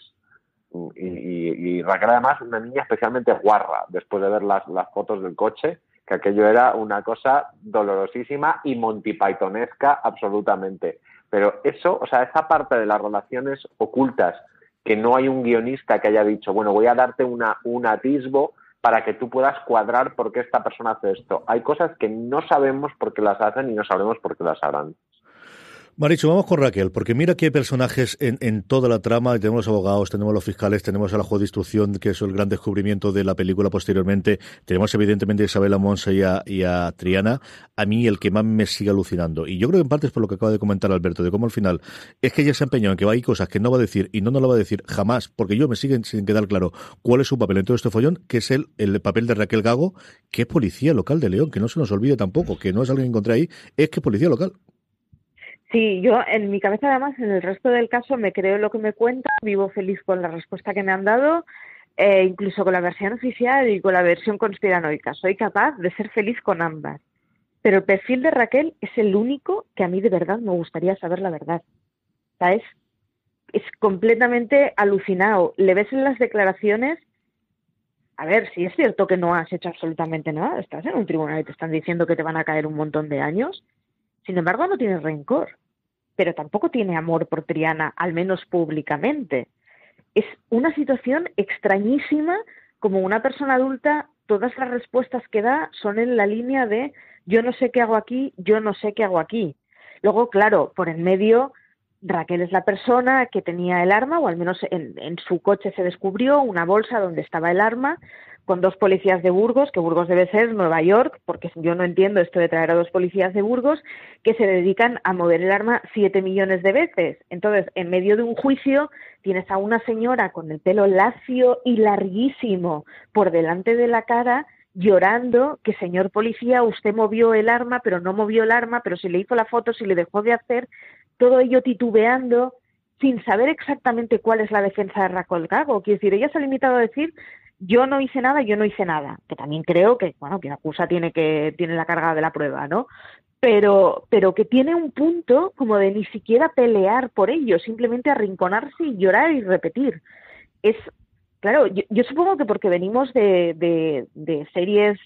Y, Raquel además una niña especialmente guarra, después de ver las, las fotos del coche, que aquello era una cosa dolorosísima y Monty Pythonesca absolutamente. Pero eso, o sea, esa parte de las relaciones ocultas, que no hay un guionista que haya dicho, bueno, voy a darte una, un atisbo para que tú puedas cuadrar por qué esta persona hace esto. Hay cosas que no sabemos por qué las hacen y no sabemos por qué las harán. Maricho, vamos con Raquel, porque mira qué personajes en, en, toda la trama. Tenemos abogados, tenemos los fiscales, tenemos a la juez de instrucción, que es el gran descubrimiento de la película posteriormente. Tenemos evidentemente a Isabela Monza y a, Triana. A mí el que más me sigue alucinando. Y yo creo que en parte es por lo que acaba de comentar Alberto, de cómo al final es que ella se ha empeñado en que hay cosas que no va a decir y no nos lo va a decir jamás, porque yo me siguen sin quedar claro cuál es su papel en todo este follón, que es el, el papel de Raquel Gago, que es policía local de León, que no se nos olvide tampoco, que no es alguien que encontré ahí, es que policía local. Sí, yo en mi cabeza además, en el resto del caso, me creo lo que me cuenta, vivo feliz con la respuesta que me han dado, eh, incluso con la versión oficial y con la versión conspiranoica. Soy capaz de ser feliz con ambas. Pero el perfil de Raquel es el único que a mí de verdad me gustaría saber la verdad. ¿Sabes? Es completamente alucinado. Le ves en las declaraciones a ver, si es cierto que no has hecho absolutamente nada, estás en un tribunal y te están diciendo que te van a caer un montón de años, sin embargo no tienes rencor pero tampoco tiene amor por Triana, al menos públicamente. Es una situación extrañísima, como una persona adulta, todas las respuestas que da son en la línea de yo no sé qué hago aquí, yo no sé qué hago aquí. Luego, claro, por en medio, Raquel es la persona que tenía el arma, o al menos en, en su coche se descubrió una bolsa donde estaba el arma, con dos policías de Burgos, que Burgos debe ser Nueva York, porque yo no entiendo esto de traer a dos policías de Burgos, que se dedican a mover el arma siete millones de veces. Entonces, en medio de un juicio, tienes a una señora con el pelo lacio y larguísimo por delante de la cara, llorando que, señor policía, usted movió el arma, pero no movió el arma, pero si le hizo la foto, si le dejó de hacer, todo ello titubeando, sin saber exactamente cuál es la defensa de Raquel Gago. Quiero decir, ella se ha limitado a decir yo no hice nada, yo no hice nada, que también creo que, bueno, la acusa tiene que, tiene la carga de la prueba, ¿no? Pero, pero que tiene un punto como de ni siquiera pelear por ello, simplemente arrinconarse y llorar y repetir. Es, claro, yo, supongo que porque venimos de, de, de, series,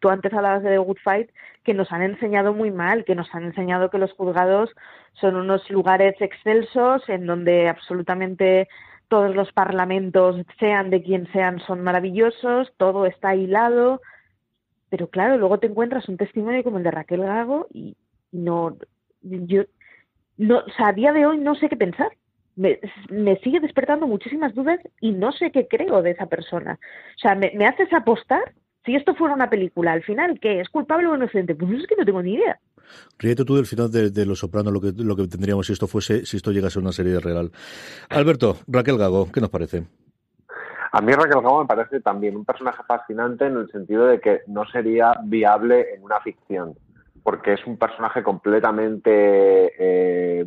tú antes hablabas de The Good Fight, que nos han enseñado muy mal, que nos han enseñado que los juzgados son unos lugares excelsos en donde absolutamente todos los parlamentos, sean de quien sean, son maravillosos, todo está hilado, pero claro, luego te encuentras un testimonio como el de Raquel Gago y no, yo, no, o sea, a día de hoy no sé qué pensar. Me, sigue despertando muchísimas dudas y no sé qué creo de esa persona. O sea, me, me haces apostar, si esto fuera una película, al final, ¿qué? ¿Es culpable o inocente? Pues es que no tengo ni idea. Ríete tú del final de, Los Sopranos, lo que, lo que tendríamos si esto fuese, si esto llegase a una serie real. Alberto, Raquel Gago, ¿qué nos parece? A mí Raquel Gago me parece también un personaje fascinante en el sentido de que no sería viable en una ficción, porque es un personaje completamente eh,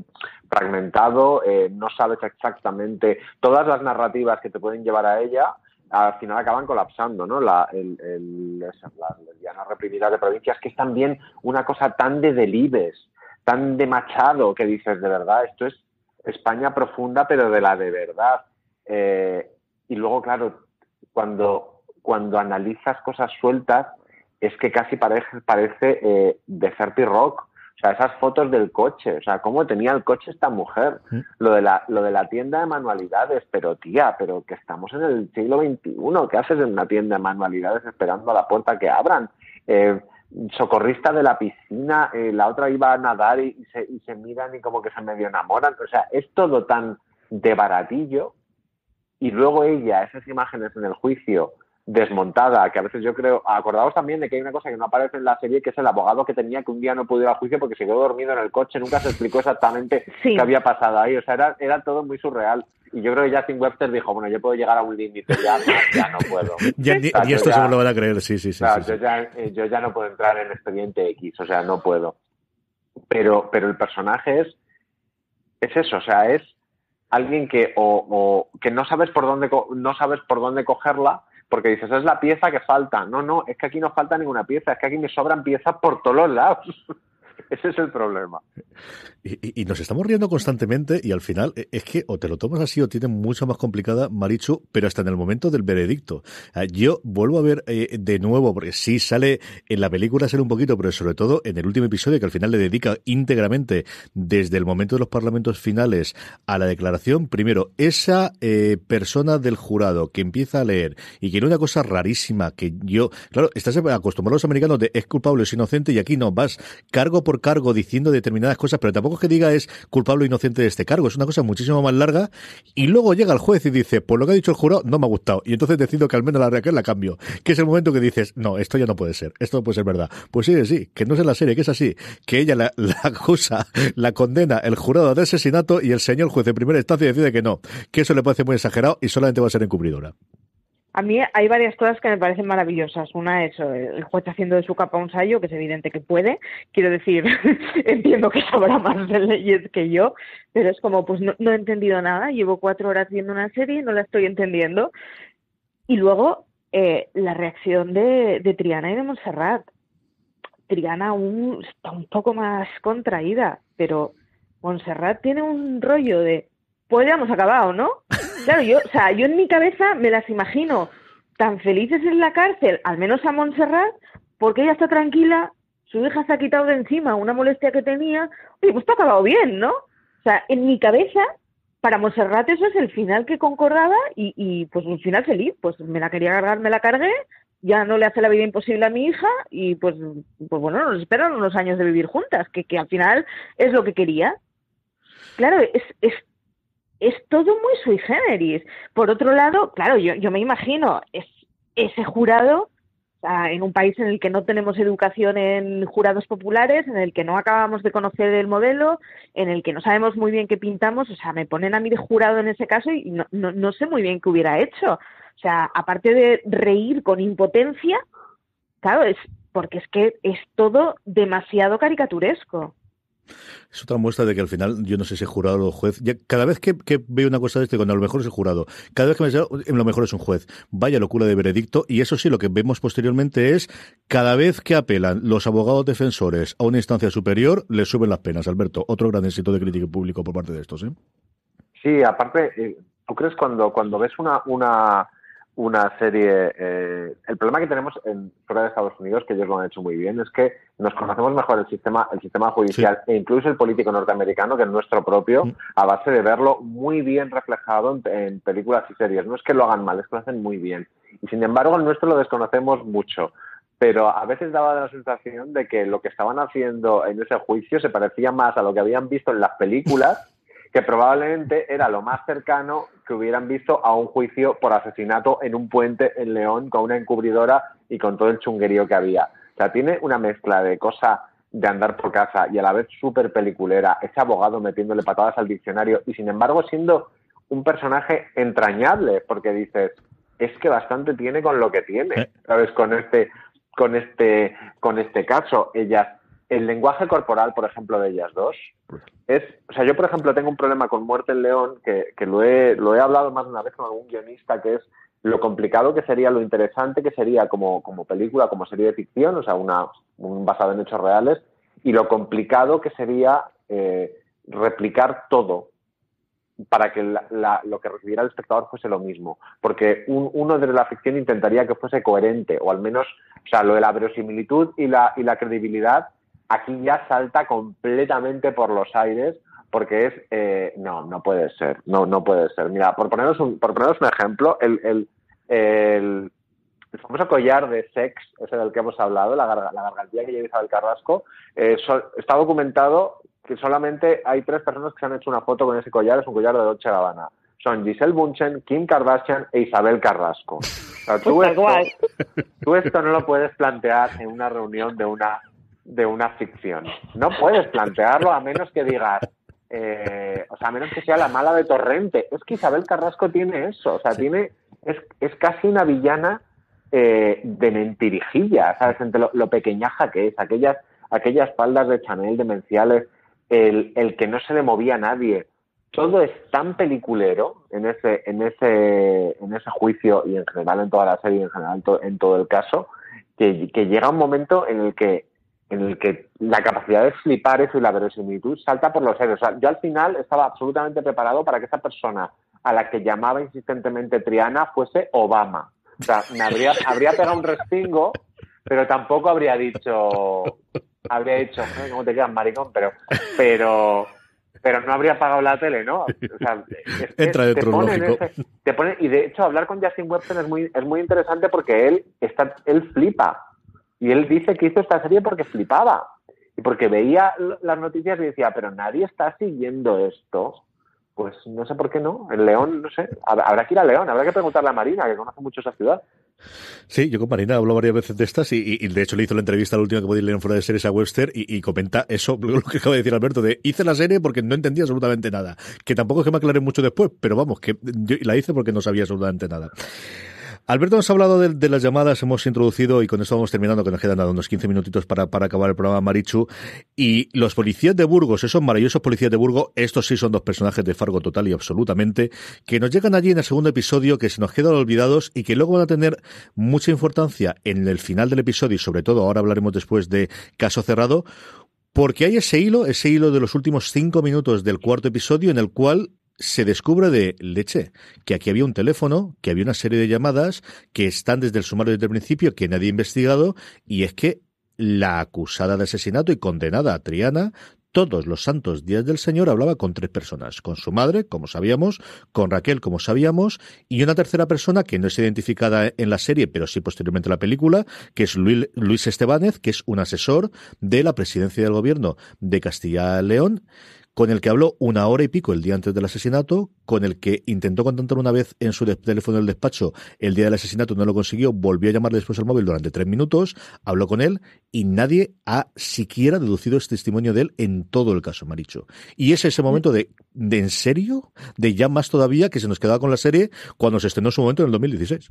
fragmentado, eh, no sabes exactamente todas las narrativas que te pueden llevar a ella al final acaban colapsando, ¿no? La, el, el, de provincias, que es también una cosa tan de delibes, tan de machado, que dices, de verdad, esto es España profunda, pero de la de verdad. Eh, y luego, claro, cuando, cuando analizas cosas sueltas, es que casi parece, parece eh, de Rock. Sea, esas fotos del coche, o sea, cómo tenía el coche esta mujer. Mm. Lo de la, lo de la tienda de manualidades, pero tía, pero que estamos en el siglo XXI, ¿qué haces en una tienda de manualidades esperando a la puerta que abran? Eh, socorrista de la piscina, eh, la otra iba a nadar y, se, y se miran y como que se medio enamoran. O sea, es todo tan de baratillo. Y luego ella, esas imágenes en el juicio, desmontada, que a veces yo creo, acordaos también de que hay una cosa que no aparece en la serie, que es el abogado que tenía que un día no pudo ir a juicio porque se quedó dormido en el coche, nunca se explicó exactamente qué había pasado ahí, o sea, era, era todo muy surreal. Y yo creo que Justin Webster dijo, bueno, yo puedo llegar a un límite, ya, ya no puedo. y esto se me lo van a creer, sí, sí, sí. yo, Ya, eh, yo ya no puedo entrar en expediente X, o sea, no puedo. Pero, pero el personaje es, es eso, o sea, es alguien que o, o que no sabes por dónde no sabes por dónde cogerla porque dices, es la pieza que falta. No, no, es que aquí no falta ninguna pieza, es que aquí me sobran piezas por todos lados. Ese es el problema. Y, nos estamos riendo constantemente y al final e, es que o te lo tomas así o tiene mucho más complicada, Marichu, pero hasta en el momento del veredicto. Ah, yo vuelvo a ver eh, de nuevo, porque sí sale en la película, sale un poquito, pero sobre todo en el último episodio que al final le dedica íntegramente desde el momento de los parlamentos finales a la declaración. Primero, esa eh, persona del jurado que empieza a leer y que una cosa rarísima que yo, claro, estás acostumbrado a los americanos de es culpable o es inocente y aquí no, vas cargo por cargo diciendo determinadas cosas, pero tampoco es que diga es culpable o inocente de este cargo, es una cosa muchísimo más larga. Y luego llega el juez y dice, por lo que ha dicho el jurado, no me ha gustado y entonces decido que al menos la reacción la cambio, que es el momento que dices, no, esto ya no puede ser, esto no puede ser verdad. Pues sí, sí, que no es en la serie, que es así, que ella la, la acusa, la condena el jurado de asesinato y el señor juez de primera instancia decide que no, que eso le parece muy exagerado y solamente va a ser encubridora. A mí hay varias cosas que me parecen maravillosas. Una es eh, el juez haciendo de su capa un sallo, que es evidente que puede. Quiero decir, entiendo que sabrá más de leyes que yo, pero es como, pues no, he entendido nada. Llevo cuatro horas viendo una serie y no la estoy entendiendo. Y luego eh, la reacción de, de Triana y de Montserrat. Triana aún está un poco más contraída, pero Montserrat tiene un rollo de, pues ya hemos acabado, ¿no? Claro, yo, o sea, yo en mi cabeza me las imagino tan felices en la cárcel, al menos a Montserrat, porque ella está tranquila, su hija se ha quitado de encima una molestia que tenía, oye, pues está acabado bien, ¿no? O sea, en mi cabeza, para Montserrat eso es el final que concordaba y, y pues un final feliz, pues me la quería cargar, me la cargué, ya no le hace la vida imposible a mi hija y pues, pues bueno, nos esperan unos años de vivir juntas, que, que al final es lo que quería. Claro, es, es es todo muy sui generis. Por otro lado, claro, yo, yo me imagino es, ese jurado en un país en el que no tenemos educación en jurados populares, en el que no acabamos de conocer el modelo, en el que no sabemos muy bien qué pintamos, o sea, me ponen a mí de jurado en ese caso y no, no, no sé muy bien qué hubiera hecho. O sea, aparte de reír con impotencia, claro, es porque es que es todo demasiado caricaturesco. Es otra muestra de que al final, yo no sé si es jurado o juez, cada vez que, veo una cosa de este, cuando a lo mejor es el jurado, cada vez que me lo mejor es un juez, vaya locura de veredicto, y eso sí, lo que vemos posteriormente es, cada vez que apelan los abogados defensores a una instancia superior, le suben las penas. Alberto, otro gran éxito de crítica público por parte de estos, ¿eh? Sí, aparte, eh, ¿tú crees cuando, cuando ves una, una una serie. Eh, el problema que tenemos en fuera de Estados Unidos, que ellos lo han hecho muy bien, es que nos conocemos mejor el sistema, el sistema judicial e incluso el político norteamericano que el nuestro propio, mm. a base de verlo muy bien reflejado en, películas y series. No es que lo hagan mal, es que lo hacen muy bien. Y sin embargo, el nuestro lo desconocemos mucho. Pero a veces daba la sensación de que lo que estaban haciendo en ese juicio se parecía más a lo que habían visto en las películas que probablemente era lo más cercano que hubieran visto a un juicio por asesinato en un puente en León con una encubridora y con todo el chunguerío que había. O sea, tiene una mezcla de cosa de andar por casa y a la vez súper peliculera, ese abogado metiéndole patadas al diccionario y sin embargo siendo un personaje entrañable, porque dices, es que bastante tiene con lo que tiene, eh. ¿sabes? Con este, con este, con este caso. Ellas el lenguaje corporal, por ejemplo, de ellas dos, es, o sea, yo por ejemplo tengo un problema con Muerte en León, que, que lo, he, lo he hablado más de una vez con algún guionista, que es lo complicado que sería, lo interesante que sería como, como película, como serie de ficción, o sea, una, un basado en hechos reales, y lo complicado que sería eh, replicar todo para que lo que recibiera el espectador fuese lo mismo. Porque uno de la ficción intentaría que fuese coherente, o al menos, o sea, lo de la verosimilitud y la, y la credibilidad aquí ya salta completamente por los aires porque es eh, no no puede ser no no puede ser. Mira por poneros un por poneros un ejemplo el, el, el, famoso collar de sex ese del que hemos hablado la, la gargantilla que lleva Isabel Carrasco eh, está documentado que solamente hay tres personas que se han hecho una foto con ese collar es un collar de Dolce Gabbana. Son Giselle Bunchen, Kim Kardashian e Isabel Carrasco. tú, esto, tú esto no lo puedes plantear en una reunión de una de una ficción. No puedes plantearlo a menos que digas, eh, o sea, a menos que sea la mala de Torrente. Es que Isabel Carrasco tiene eso, o sea, tiene, es, es casi una villana eh, de mentirijilla, ¿sabes? Entre lo, pequeñaja que es, aquellas, aquellas faldas de Chanel demenciales, el, el que no se le movía a nadie. Todo es tan peliculero en ese, en ese, en ese juicio y en general en toda la serie, en general en todo el caso, que, que llega un momento en el que en el que la capacidad de flipar eso y la verosimilitud salta por los aires. O sea, yo al final estaba absolutamente preparado para que esa persona a la que llamaba insistentemente Triana fuese Obama. O sea, me habría, habría pegado un respingo, pero tampoco habría dicho, habría dicho, ¿cómo te quedas, maricón? Pero, pero, pero no habría apagado la tele, ¿no? O sea, Entra dentro te ponen, ese, te pone, y de hecho hablar con Justin Webster es muy, es muy interesante porque él está, él flipa. Y él dice que hizo esta serie porque flipaba y porque veía las noticias y decía, pero nadie está siguiendo esto. Pues no sé por qué no. El León, no sé. Habrá que ir a León, habrá que preguntarle a Marina, que conoce mucho esa ciudad. Sí, yo con Marina hablo varias veces de estas y, de hecho le hizo la entrevista la última que podéis leer en fuera de series a Webster y, comenta eso, lo que acaba de decir Alberto, de hice la serie porque no entendía absolutamente nada. Que tampoco es que me aclare mucho después, pero vamos, que la hice porque no sabía absolutamente nada. Alberto nos ha hablado de, las llamadas, hemos introducido y con esto vamos terminando, que nos quedan unos 15 minutitos para, para acabar el programa Marichu. Y los policías de Burgos, esos maravillosos policías de Burgos, estos sí son dos personajes de Fargo total y absolutamente, que nos llegan allí en el segundo episodio, que se nos quedan olvidados y que luego van a tener mucha importancia en el final del episodio y sobre todo ahora hablaremos después de Caso Cerrado, porque hay ese hilo, ese hilo de los últimos cinco minutos del cuarto episodio en el cual se descubre de leche que aquí había un teléfono, que había una serie de llamadas que están desde el sumario desde el principio que nadie ha investigado y es que la acusada de asesinato y condenada a Triana todos los santos días del Señor hablaba con tres personas, con su madre, como sabíamos, con Raquel, como sabíamos, y una tercera persona que no es identificada en la serie, pero sí posteriormente en la película, que es Luis Estebanez, que es un asesor de la presidencia del gobierno de Castilla-León, con el que habló una hora y pico el día antes del asesinato, con el que intentó contactar una vez en su teléfono del despacho el día del asesinato, no lo consiguió, volvió a llamarle después al móvil durante tres minutos, habló con él y nadie ha siquiera deducido este testimonio de él en todo el caso, Maricho. Y es ese momento de, de en serio, de ya más todavía que se nos quedaba con la serie cuando se estrenó su momento en el 2016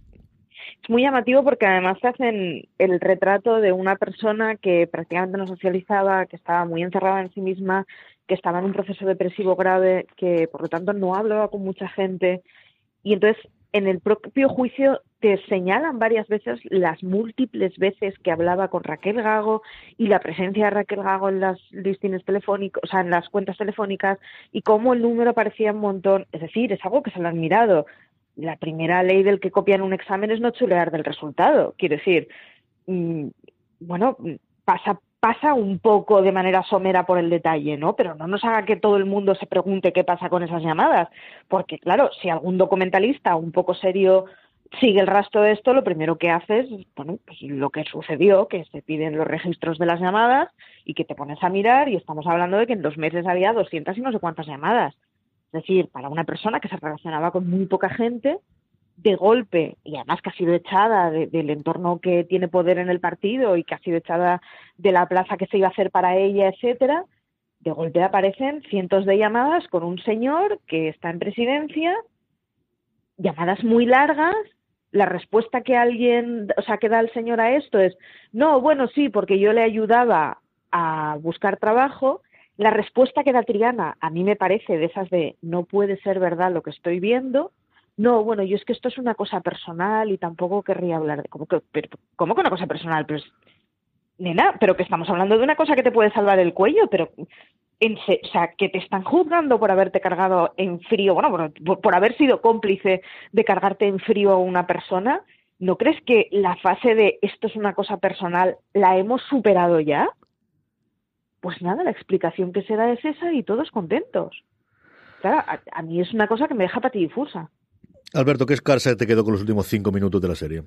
es muy llamativo porque además se hacen el retrato de una persona que prácticamente no socializaba, que estaba muy encerrada en sí misma que estaba en un proceso depresivo grave, que por lo tanto no hablaba con mucha gente. Y entonces en el propio juicio te señalan varias veces las múltiples veces que hablaba con Raquel Gago y la presencia de Raquel Gago en las listines telefónicos, o sea, en las cuentas telefónicas y cómo el número aparecía un montón. Es decir, es algo que se lo han mirado. La primera ley del que copian un examen es no chulear del resultado. Quiero decir, mm, bueno, pasa pasa un poco de manera somera por el detalle, ¿no? Pero no nos haga que todo el mundo se pregunte qué pasa con esas llamadas, porque claro, si algún documentalista un poco serio sigue el rastro de esto, lo primero que hace es, bueno, pues lo que sucedió, que se piden los registros de las llamadas y que te pones a mirar y estamos hablando de que en dos meses había 200 y no sé cuántas llamadas. Es decir, para una persona que se relacionaba con muy poca gente, de golpe, y además que ha sido echada del entorno que tiene poder en el partido y que ha sido echada de la plaza que se iba a hacer para ella, etcétera, de golpe aparecen cientos de llamadas con un señor que está en presidencia, llamadas muy largas. La respuesta que alguien, o sea, que da el señor a esto es, no, bueno, sí, porque yo le ayudaba a buscar trabajo. La respuesta que da Triana a mí me parece de esas de, no puede ser verdad lo que estoy viendo no, bueno, yo es que esto es una cosa personal y tampoco querría hablar de... ¿Cómo que, pero, ¿cómo que una cosa personal? Pero nena, pero que estamos hablando de una cosa que te puede salvar el cuello, pero o sea, que te están juzgando por haberte cargado en frío, bueno, por, haber sido cómplice de cargarte en frío a una persona, ¿no crees que la fase de esto es una cosa personal la hemos superado ya? Pues nada, la explicación que se da es esa y todos contentos. Claro, a, mí es una cosa que me deja patidifusa. Alberto, ¿qué escarsa te quedó con los últimos cinco minutos de la serie?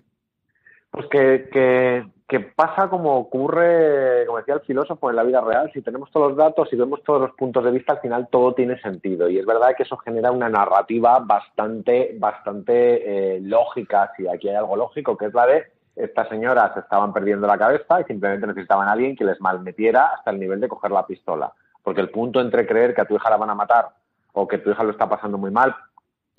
Pues que, pasa como ocurre, como decía el filósofo, en la vida real. Si tenemos todos los datos y vemos todos los puntos de vista, al final todo tiene sentido. Y es verdad que eso genera una narrativa bastante, bastante eh, lógica, si aquí hay algo lógico, que es la de estas señoras estaban perdiendo la cabeza y simplemente necesitaban a alguien que les malmetiera hasta el nivel de coger la pistola. Porque el punto entre creer que a tu hija la van a matar o que tu hija lo está pasando muy mal,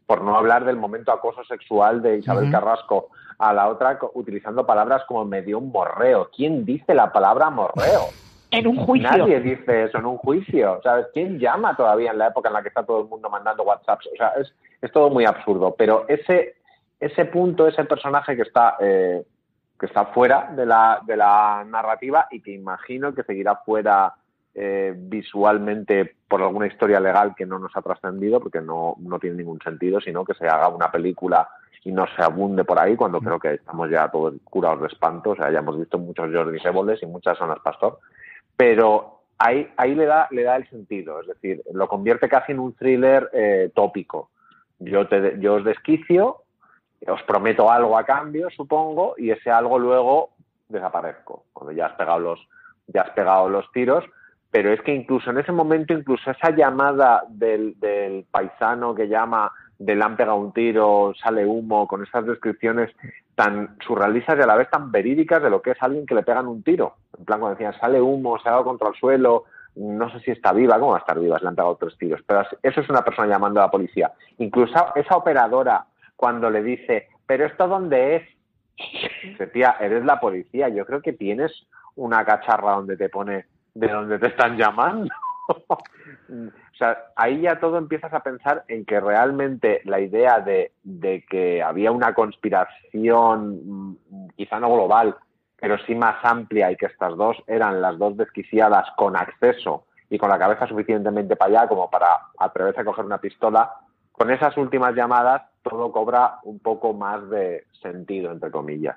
por no hablar del momento acoso sexual de Isabel Carrasco a la otra utilizando palabras como me dio un morreo. ¿Quién dice la palabra morreo? En un juicio. Nadie dice eso en un juicio. ¿Sabes? ¿Quién llama todavía en la época en la que está todo el mundo mandando WhatsApps? O sea, es, es todo muy absurdo. Pero ese, ese punto, ese personaje que está, eh, que está fuera de la, de la narrativa y que imagino que seguirá fuera eh, visualmente por alguna historia legal que no nos ha trascendido, porque no, no tiene ningún sentido, sino que se haga una película y no se abunde por ahí, cuando creo que estamos ya todos curados de espanto, o sea, ya hemos visto muchos Jordi Seboles y muchas zonas Pastor, pero ahí, ahí le, da, le da el sentido, es decir, lo convierte casi en un thriller eh, tópico. Yo, te, yo os desquicio, os prometo algo a cambio, supongo, y ese algo luego desaparezco, cuando ya has pegado los, ya has pegado los tiros, pero es que incluso en ese momento, incluso esa llamada del, del paisano que llama de le han pegado un tiro, sale humo, con esas descripciones tan surrealistas y a la vez tan verídicas de lo que es alguien que le pegan un tiro. En plan, cuando decían, sale humo, se ha dado contra el suelo, no sé si está viva, ¿cómo va a estar viva? Le han pegado tres tiros. Pero eso es una persona llamando a la policía. Incluso esa operadora, cuando le dice, ¿pero esto dónde es? Dice, tía, eres la policía. Yo creo que tienes una cacharra donde te pone de dónde te están llamando. o sea, ahí ya todo empiezas a pensar en que realmente la idea de, de que había una conspiración, mm, quizá no global, pero sí más amplia y que estas dos eran las dos desquiciadas con acceso y con la cabeza suficientemente para allá como para atreverse a coger una pistola, con esas últimas llamadas todo cobra un poco más de sentido, entre comillas.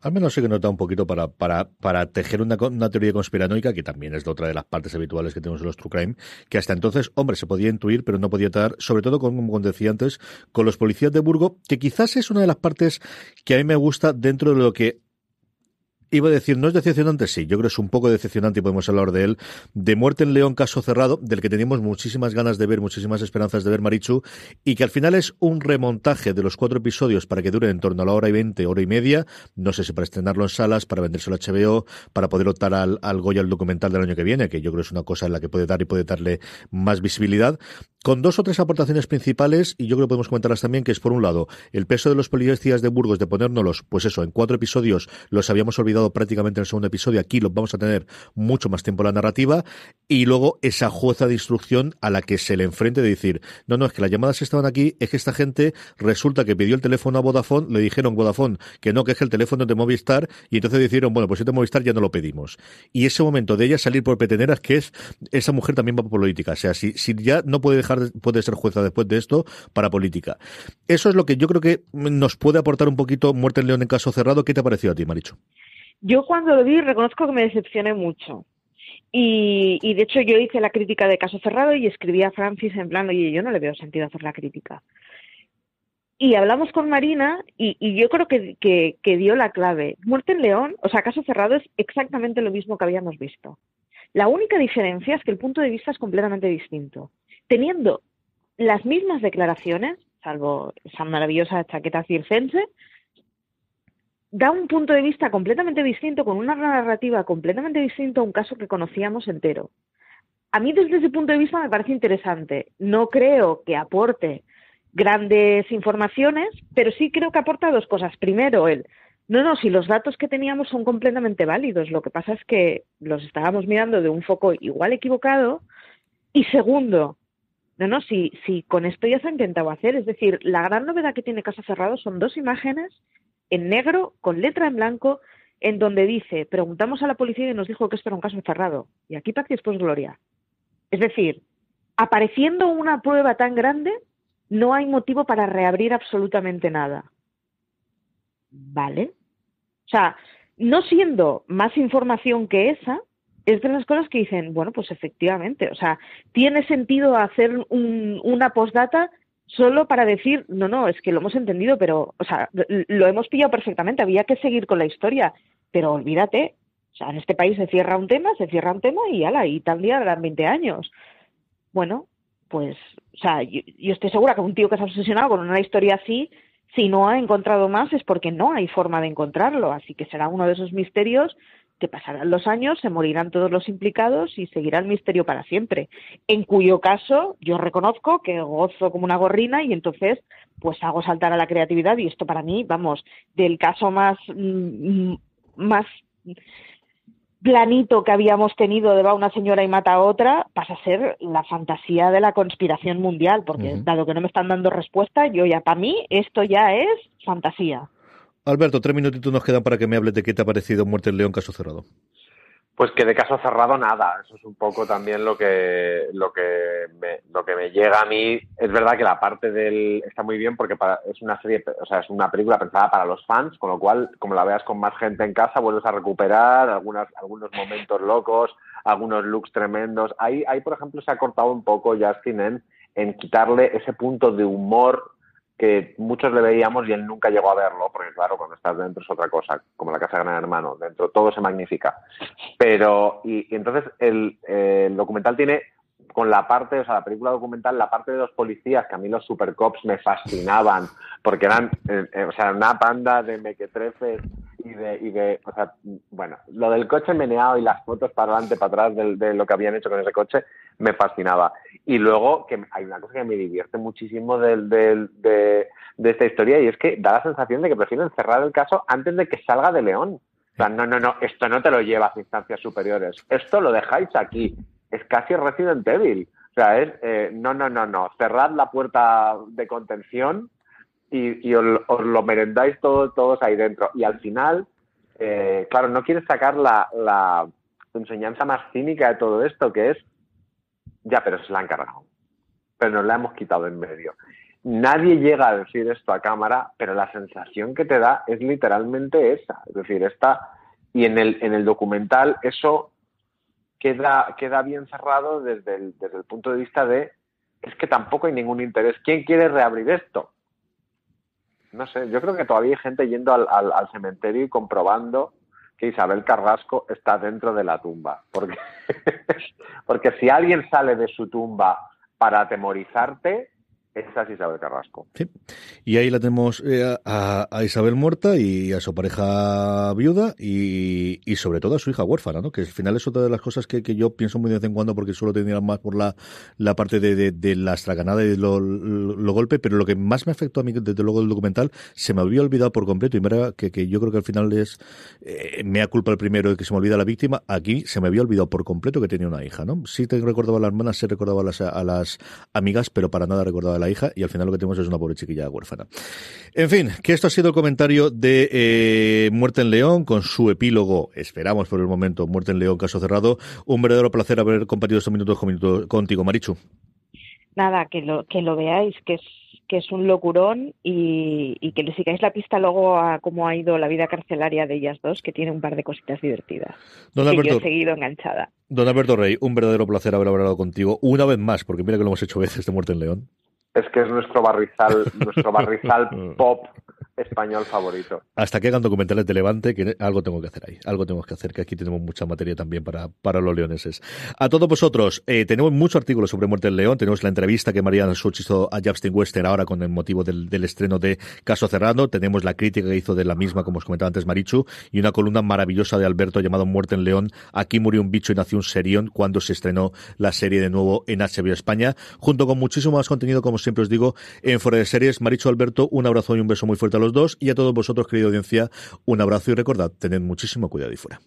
Al menos sí que nota un poquito para, para, para tejer una, una, teoría conspiranoica, que también es otra de las partes habituales que tenemos en los True Crime, que hasta entonces, hombre, se podía intuir, pero no podía estar, sobre todo, como decía antes, con los policías de Burgo, que quizás es una de las partes que a mí me gusta dentro de lo que Iba a decir, ¿no es decepcionante? Sí, yo creo que es un poco decepcionante y podemos hablar de él. De Muerte en León, caso cerrado, del que teníamos muchísimas ganas de ver, muchísimas esperanzas de ver Marichu, y que al final es un remontaje de los cuatro episodios para que dure en torno a la hora y veinte, hora y media. No sé si para estrenarlo en salas, para vendérselo a HBO, para poder optar al, al Goya al documental del año que viene, que yo creo que es una cosa en la que puede dar y puede darle más visibilidad con dos o tres aportaciones principales, y yo creo que podemos comentarlas también, que es por un lado, el peso de los policías de Burgos de ponérnoslos, pues eso, en cuatro episodios los habíamos olvidado prácticamente en el segundo episodio, aquí los vamos a tener mucho más tiempo la narrativa, y luego esa jueza de instrucción a la que se le enfrente de decir, no, no, es que las llamadas estaban aquí, es que esta gente resulta que pidió el teléfono a Vodafone, le dijeron Vodafone que no, que es el teléfono de Movistar, y entonces dijeron, bueno, pues de Movistar ya no lo pedimos. Y ese momento de ella salir por peteneras, que es, esa mujer también va por política, o sea, si, si ya no puede puede ser jueza después de esto para política. Eso es lo que yo creo que nos puede aportar un poquito Muerte en León en caso cerrado. ¿Qué te ha parecido a ti, Maricho? Yo cuando lo vi reconozco que me decepcioné mucho. Y, de hecho yo hice la crítica de caso cerrado y escribí a Francis en plan, oye, yo no le veo sentido hacer la crítica. Y hablamos con Marina y, yo creo que, que, dio la clave. Muerte en León, o sea, caso cerrado es exactamente lo mismo que habíamos visto. La única diferencia es que el punto de vista es completamente distinto. Teniendo las mismas declaraciones, salvo esa maravillosa chaqueta circense, da un punto de vista completamente distinto, con una narrativa completamente distinta a un caso que conocíamos entero. A mí desde ese punto de vista me parece interesante. No creo que aporte grandes informaciones, pero sí creo que aporta dos cosas. Primero, el, no, no, si los datos que teníamos son completamente válidos, lo que pasa es que los estábamos mirando de un foco igual equivocado. Y segundo, no, no, si, si con esto ya se ha intentado hacer. Es decir, la gran novedad que tiene Casa Cerrado son dos imágenes en negro, con letra en blanco, en donde dice, preguntamos a la policía y nos dijo que esto era un caso cerrado. Y aquí paz y después gloria. Es decir, apareciendo una prueba tan grande, no hay motivo para reabrir absolutamente nada. ¿Vale? O sea, no siendo más información que esa, es de las cosas que dicen, bueno, pues efectivamente, o sea, tiene sentido hacer un, una postdata solo para decir, no, no, es que lo hemos entendido, pero, o sea, lo hemos pillado perfectamente, había que seguir con la historia, pero olvídate, o sea, en este país se cierra un tema, se cierra un tema y ala, y tal día eran 20 años. Bueno, pues, o sea, yo, yo estoy segura que un tío que se ha obsesionado con una historia así, si no ha encontrado más es porque no hay forma de encontrarlo, así que será uno de esos misterios que pasarán los años, se morirán todos los implicados y seguirá el misterio para siempre. En cuyo caso, yo reconozco que gozo como una gorrina y entonces, pues hago saltar a la creatividad y esto para mí, vamos, del caso más, mm, más planito que habíamos tenido de va una señora y mata a otra pasa a ser la fantasía de la conspiración mundial, porque dado que no me están dando respuesta, yo ya, para mí, esto ya es fantasía. Alberto, tres minutitos nos quedan para que me hables de qué te ha parecido Muerte en León, caso cerrado. Pues que de caso cerrado nada, eso es un poco también lo que lo que me, lo que me llega a mí. Es verdad que la parte del está muy bien porque es una serie, o sea, es una película pensada para los fans, con lo cual, como la veas con más gente en casa, vuelves a recuperar algunos momentos locos, algunos looks tremendos. Ahí, ahí por ejemplo, se ha cortado un poco Justin en, en quitarle ese punto de humor que muchos le veíamos y él nunca llegó a verlo, porque claro, cuando estás dentro es otra cosa, como la casa de Gran Hermano, dentro todo se magnifica. Pero, y, entonces el, el, documental tiene, con la parte, o sea, la película documental, la parte de los policías, que a mí los supercops me fascinaban, porque eran, eh, eh, o sea, una panda de mequetrefes y de, y de, o sea, bueno, lo del coche meneado y las fotos para adelante, para atrás de, de lo que habían hecho con ese coche, me fascinaba. Y luego, que hay una cosa que me divierte muchísimo de, de, de, esta historia y es que da la sensación de que prefieren cerrar el caso antes de que salga de León. O sea, no, no, no, esto no te lo llevas a instancias superiores. Esto lo dejáis aquí. Es casi Resident Evil. O sea, es, eh, no, no, no, no. Cerrad la puerta de contención y, y os, lo merendáis todos, todos ahí dentro. Y al final, eh, claro, no quieres sacar la, la enseñanza más cínica de todo esto, que es ya, pero se la han cargado. Pero nos la hemos quitado en medio. Nadie llega a decir esto a cámara, pero la sensación que te da es literalmente esa. Es decir, esta. Y en el, en el documental eso queda, queda bien cerrado desde el, desde el punto de vista de es que tampoco hay ningún interés. ¿Quién quiere reabrir esto? No sé, yo creo que todavía hay gente yendo al, al, al cementerio y comprobando que Isabel Carrasco está dentro de la tumba. Porque, porque si alguien sale de su tumba para atemorizarte, esa es Isabel Carrasco. Sí. Y ahí la tenemos eh, a, Isabel muerta y a su pareja viuda y, y, sobre todo a su hija huérfana, ¿no? Que al final es otra de las cosas que, que yo pienso muy de vez en cuando porque suelo tener más por la, la parte de, de, de la estraganada y lo, lo, lo, golpe, pero lo que más me afectó a mí desde luego del documental se me había olvidado por completo y mira que, que yo creo que al final es eh, me ha culpa el primero de que se me olvida la víctima, aquí se me había olvidado por completo que tenía una hija, ¿no? Sí te recordaba a la hermana, sí recordaba a las, a las amigas, pero para nada recordaba a la hija y al final lo que tenemos es una pobre chiquilla huérfana. En fin, que esto ha sido el comentario de eh, Muerte en León con su epílogo, esperamos por el momento, Muerte en León, caso cerrado. Un verdadero placer haber compartido estos minutos, con minutos contigo, Marichu. Nada, que lo, que lo veáis, que es que es un locurón y, y, que le sigáis la pista luego a cómo ha ido la vida carcelaria de ellas dos, que tiene un par de cositas divertidas. Don Alberto, que yo he seguido enganchada. Don Alberto Rey, un verdadero placer haber hablado contigo una vez más, porque mira que lo hemos hecho veces de Muerte en León es que es nuestro barrizal, nuestro barrizal pop español favorito. Hasta que hagan documentales de Levante, que algo tengo que hacer ahí, algo tengo que hacer, que aquí tenemos mucha materia también para, para los leoneses. A todos vosotros, eh, tenemos muchos artículos sobre Muerte del León, tenemos la entrevista que Mariana Such hizo a Justin Western ahora con el motivo del, del, estreno de Caso Cerrado, tenemos la crítica que hizo de la misma, como os comentaba antes Marichu, y una columna maravillosa de Alberto llamado Muerte en León, aquí murió un bicho y nació un serión cuando se estrenó la serie de nuevo en HBO España, junto con muchísimo más contenido, como siempre os digo, en Fuera de Series. Marichu Alberto, un abrazo y un beso muy fuerte a los dos y a todos vosotros, querida audiencia, un abrazo y recordad, tened muchísimo cuidado y fuera.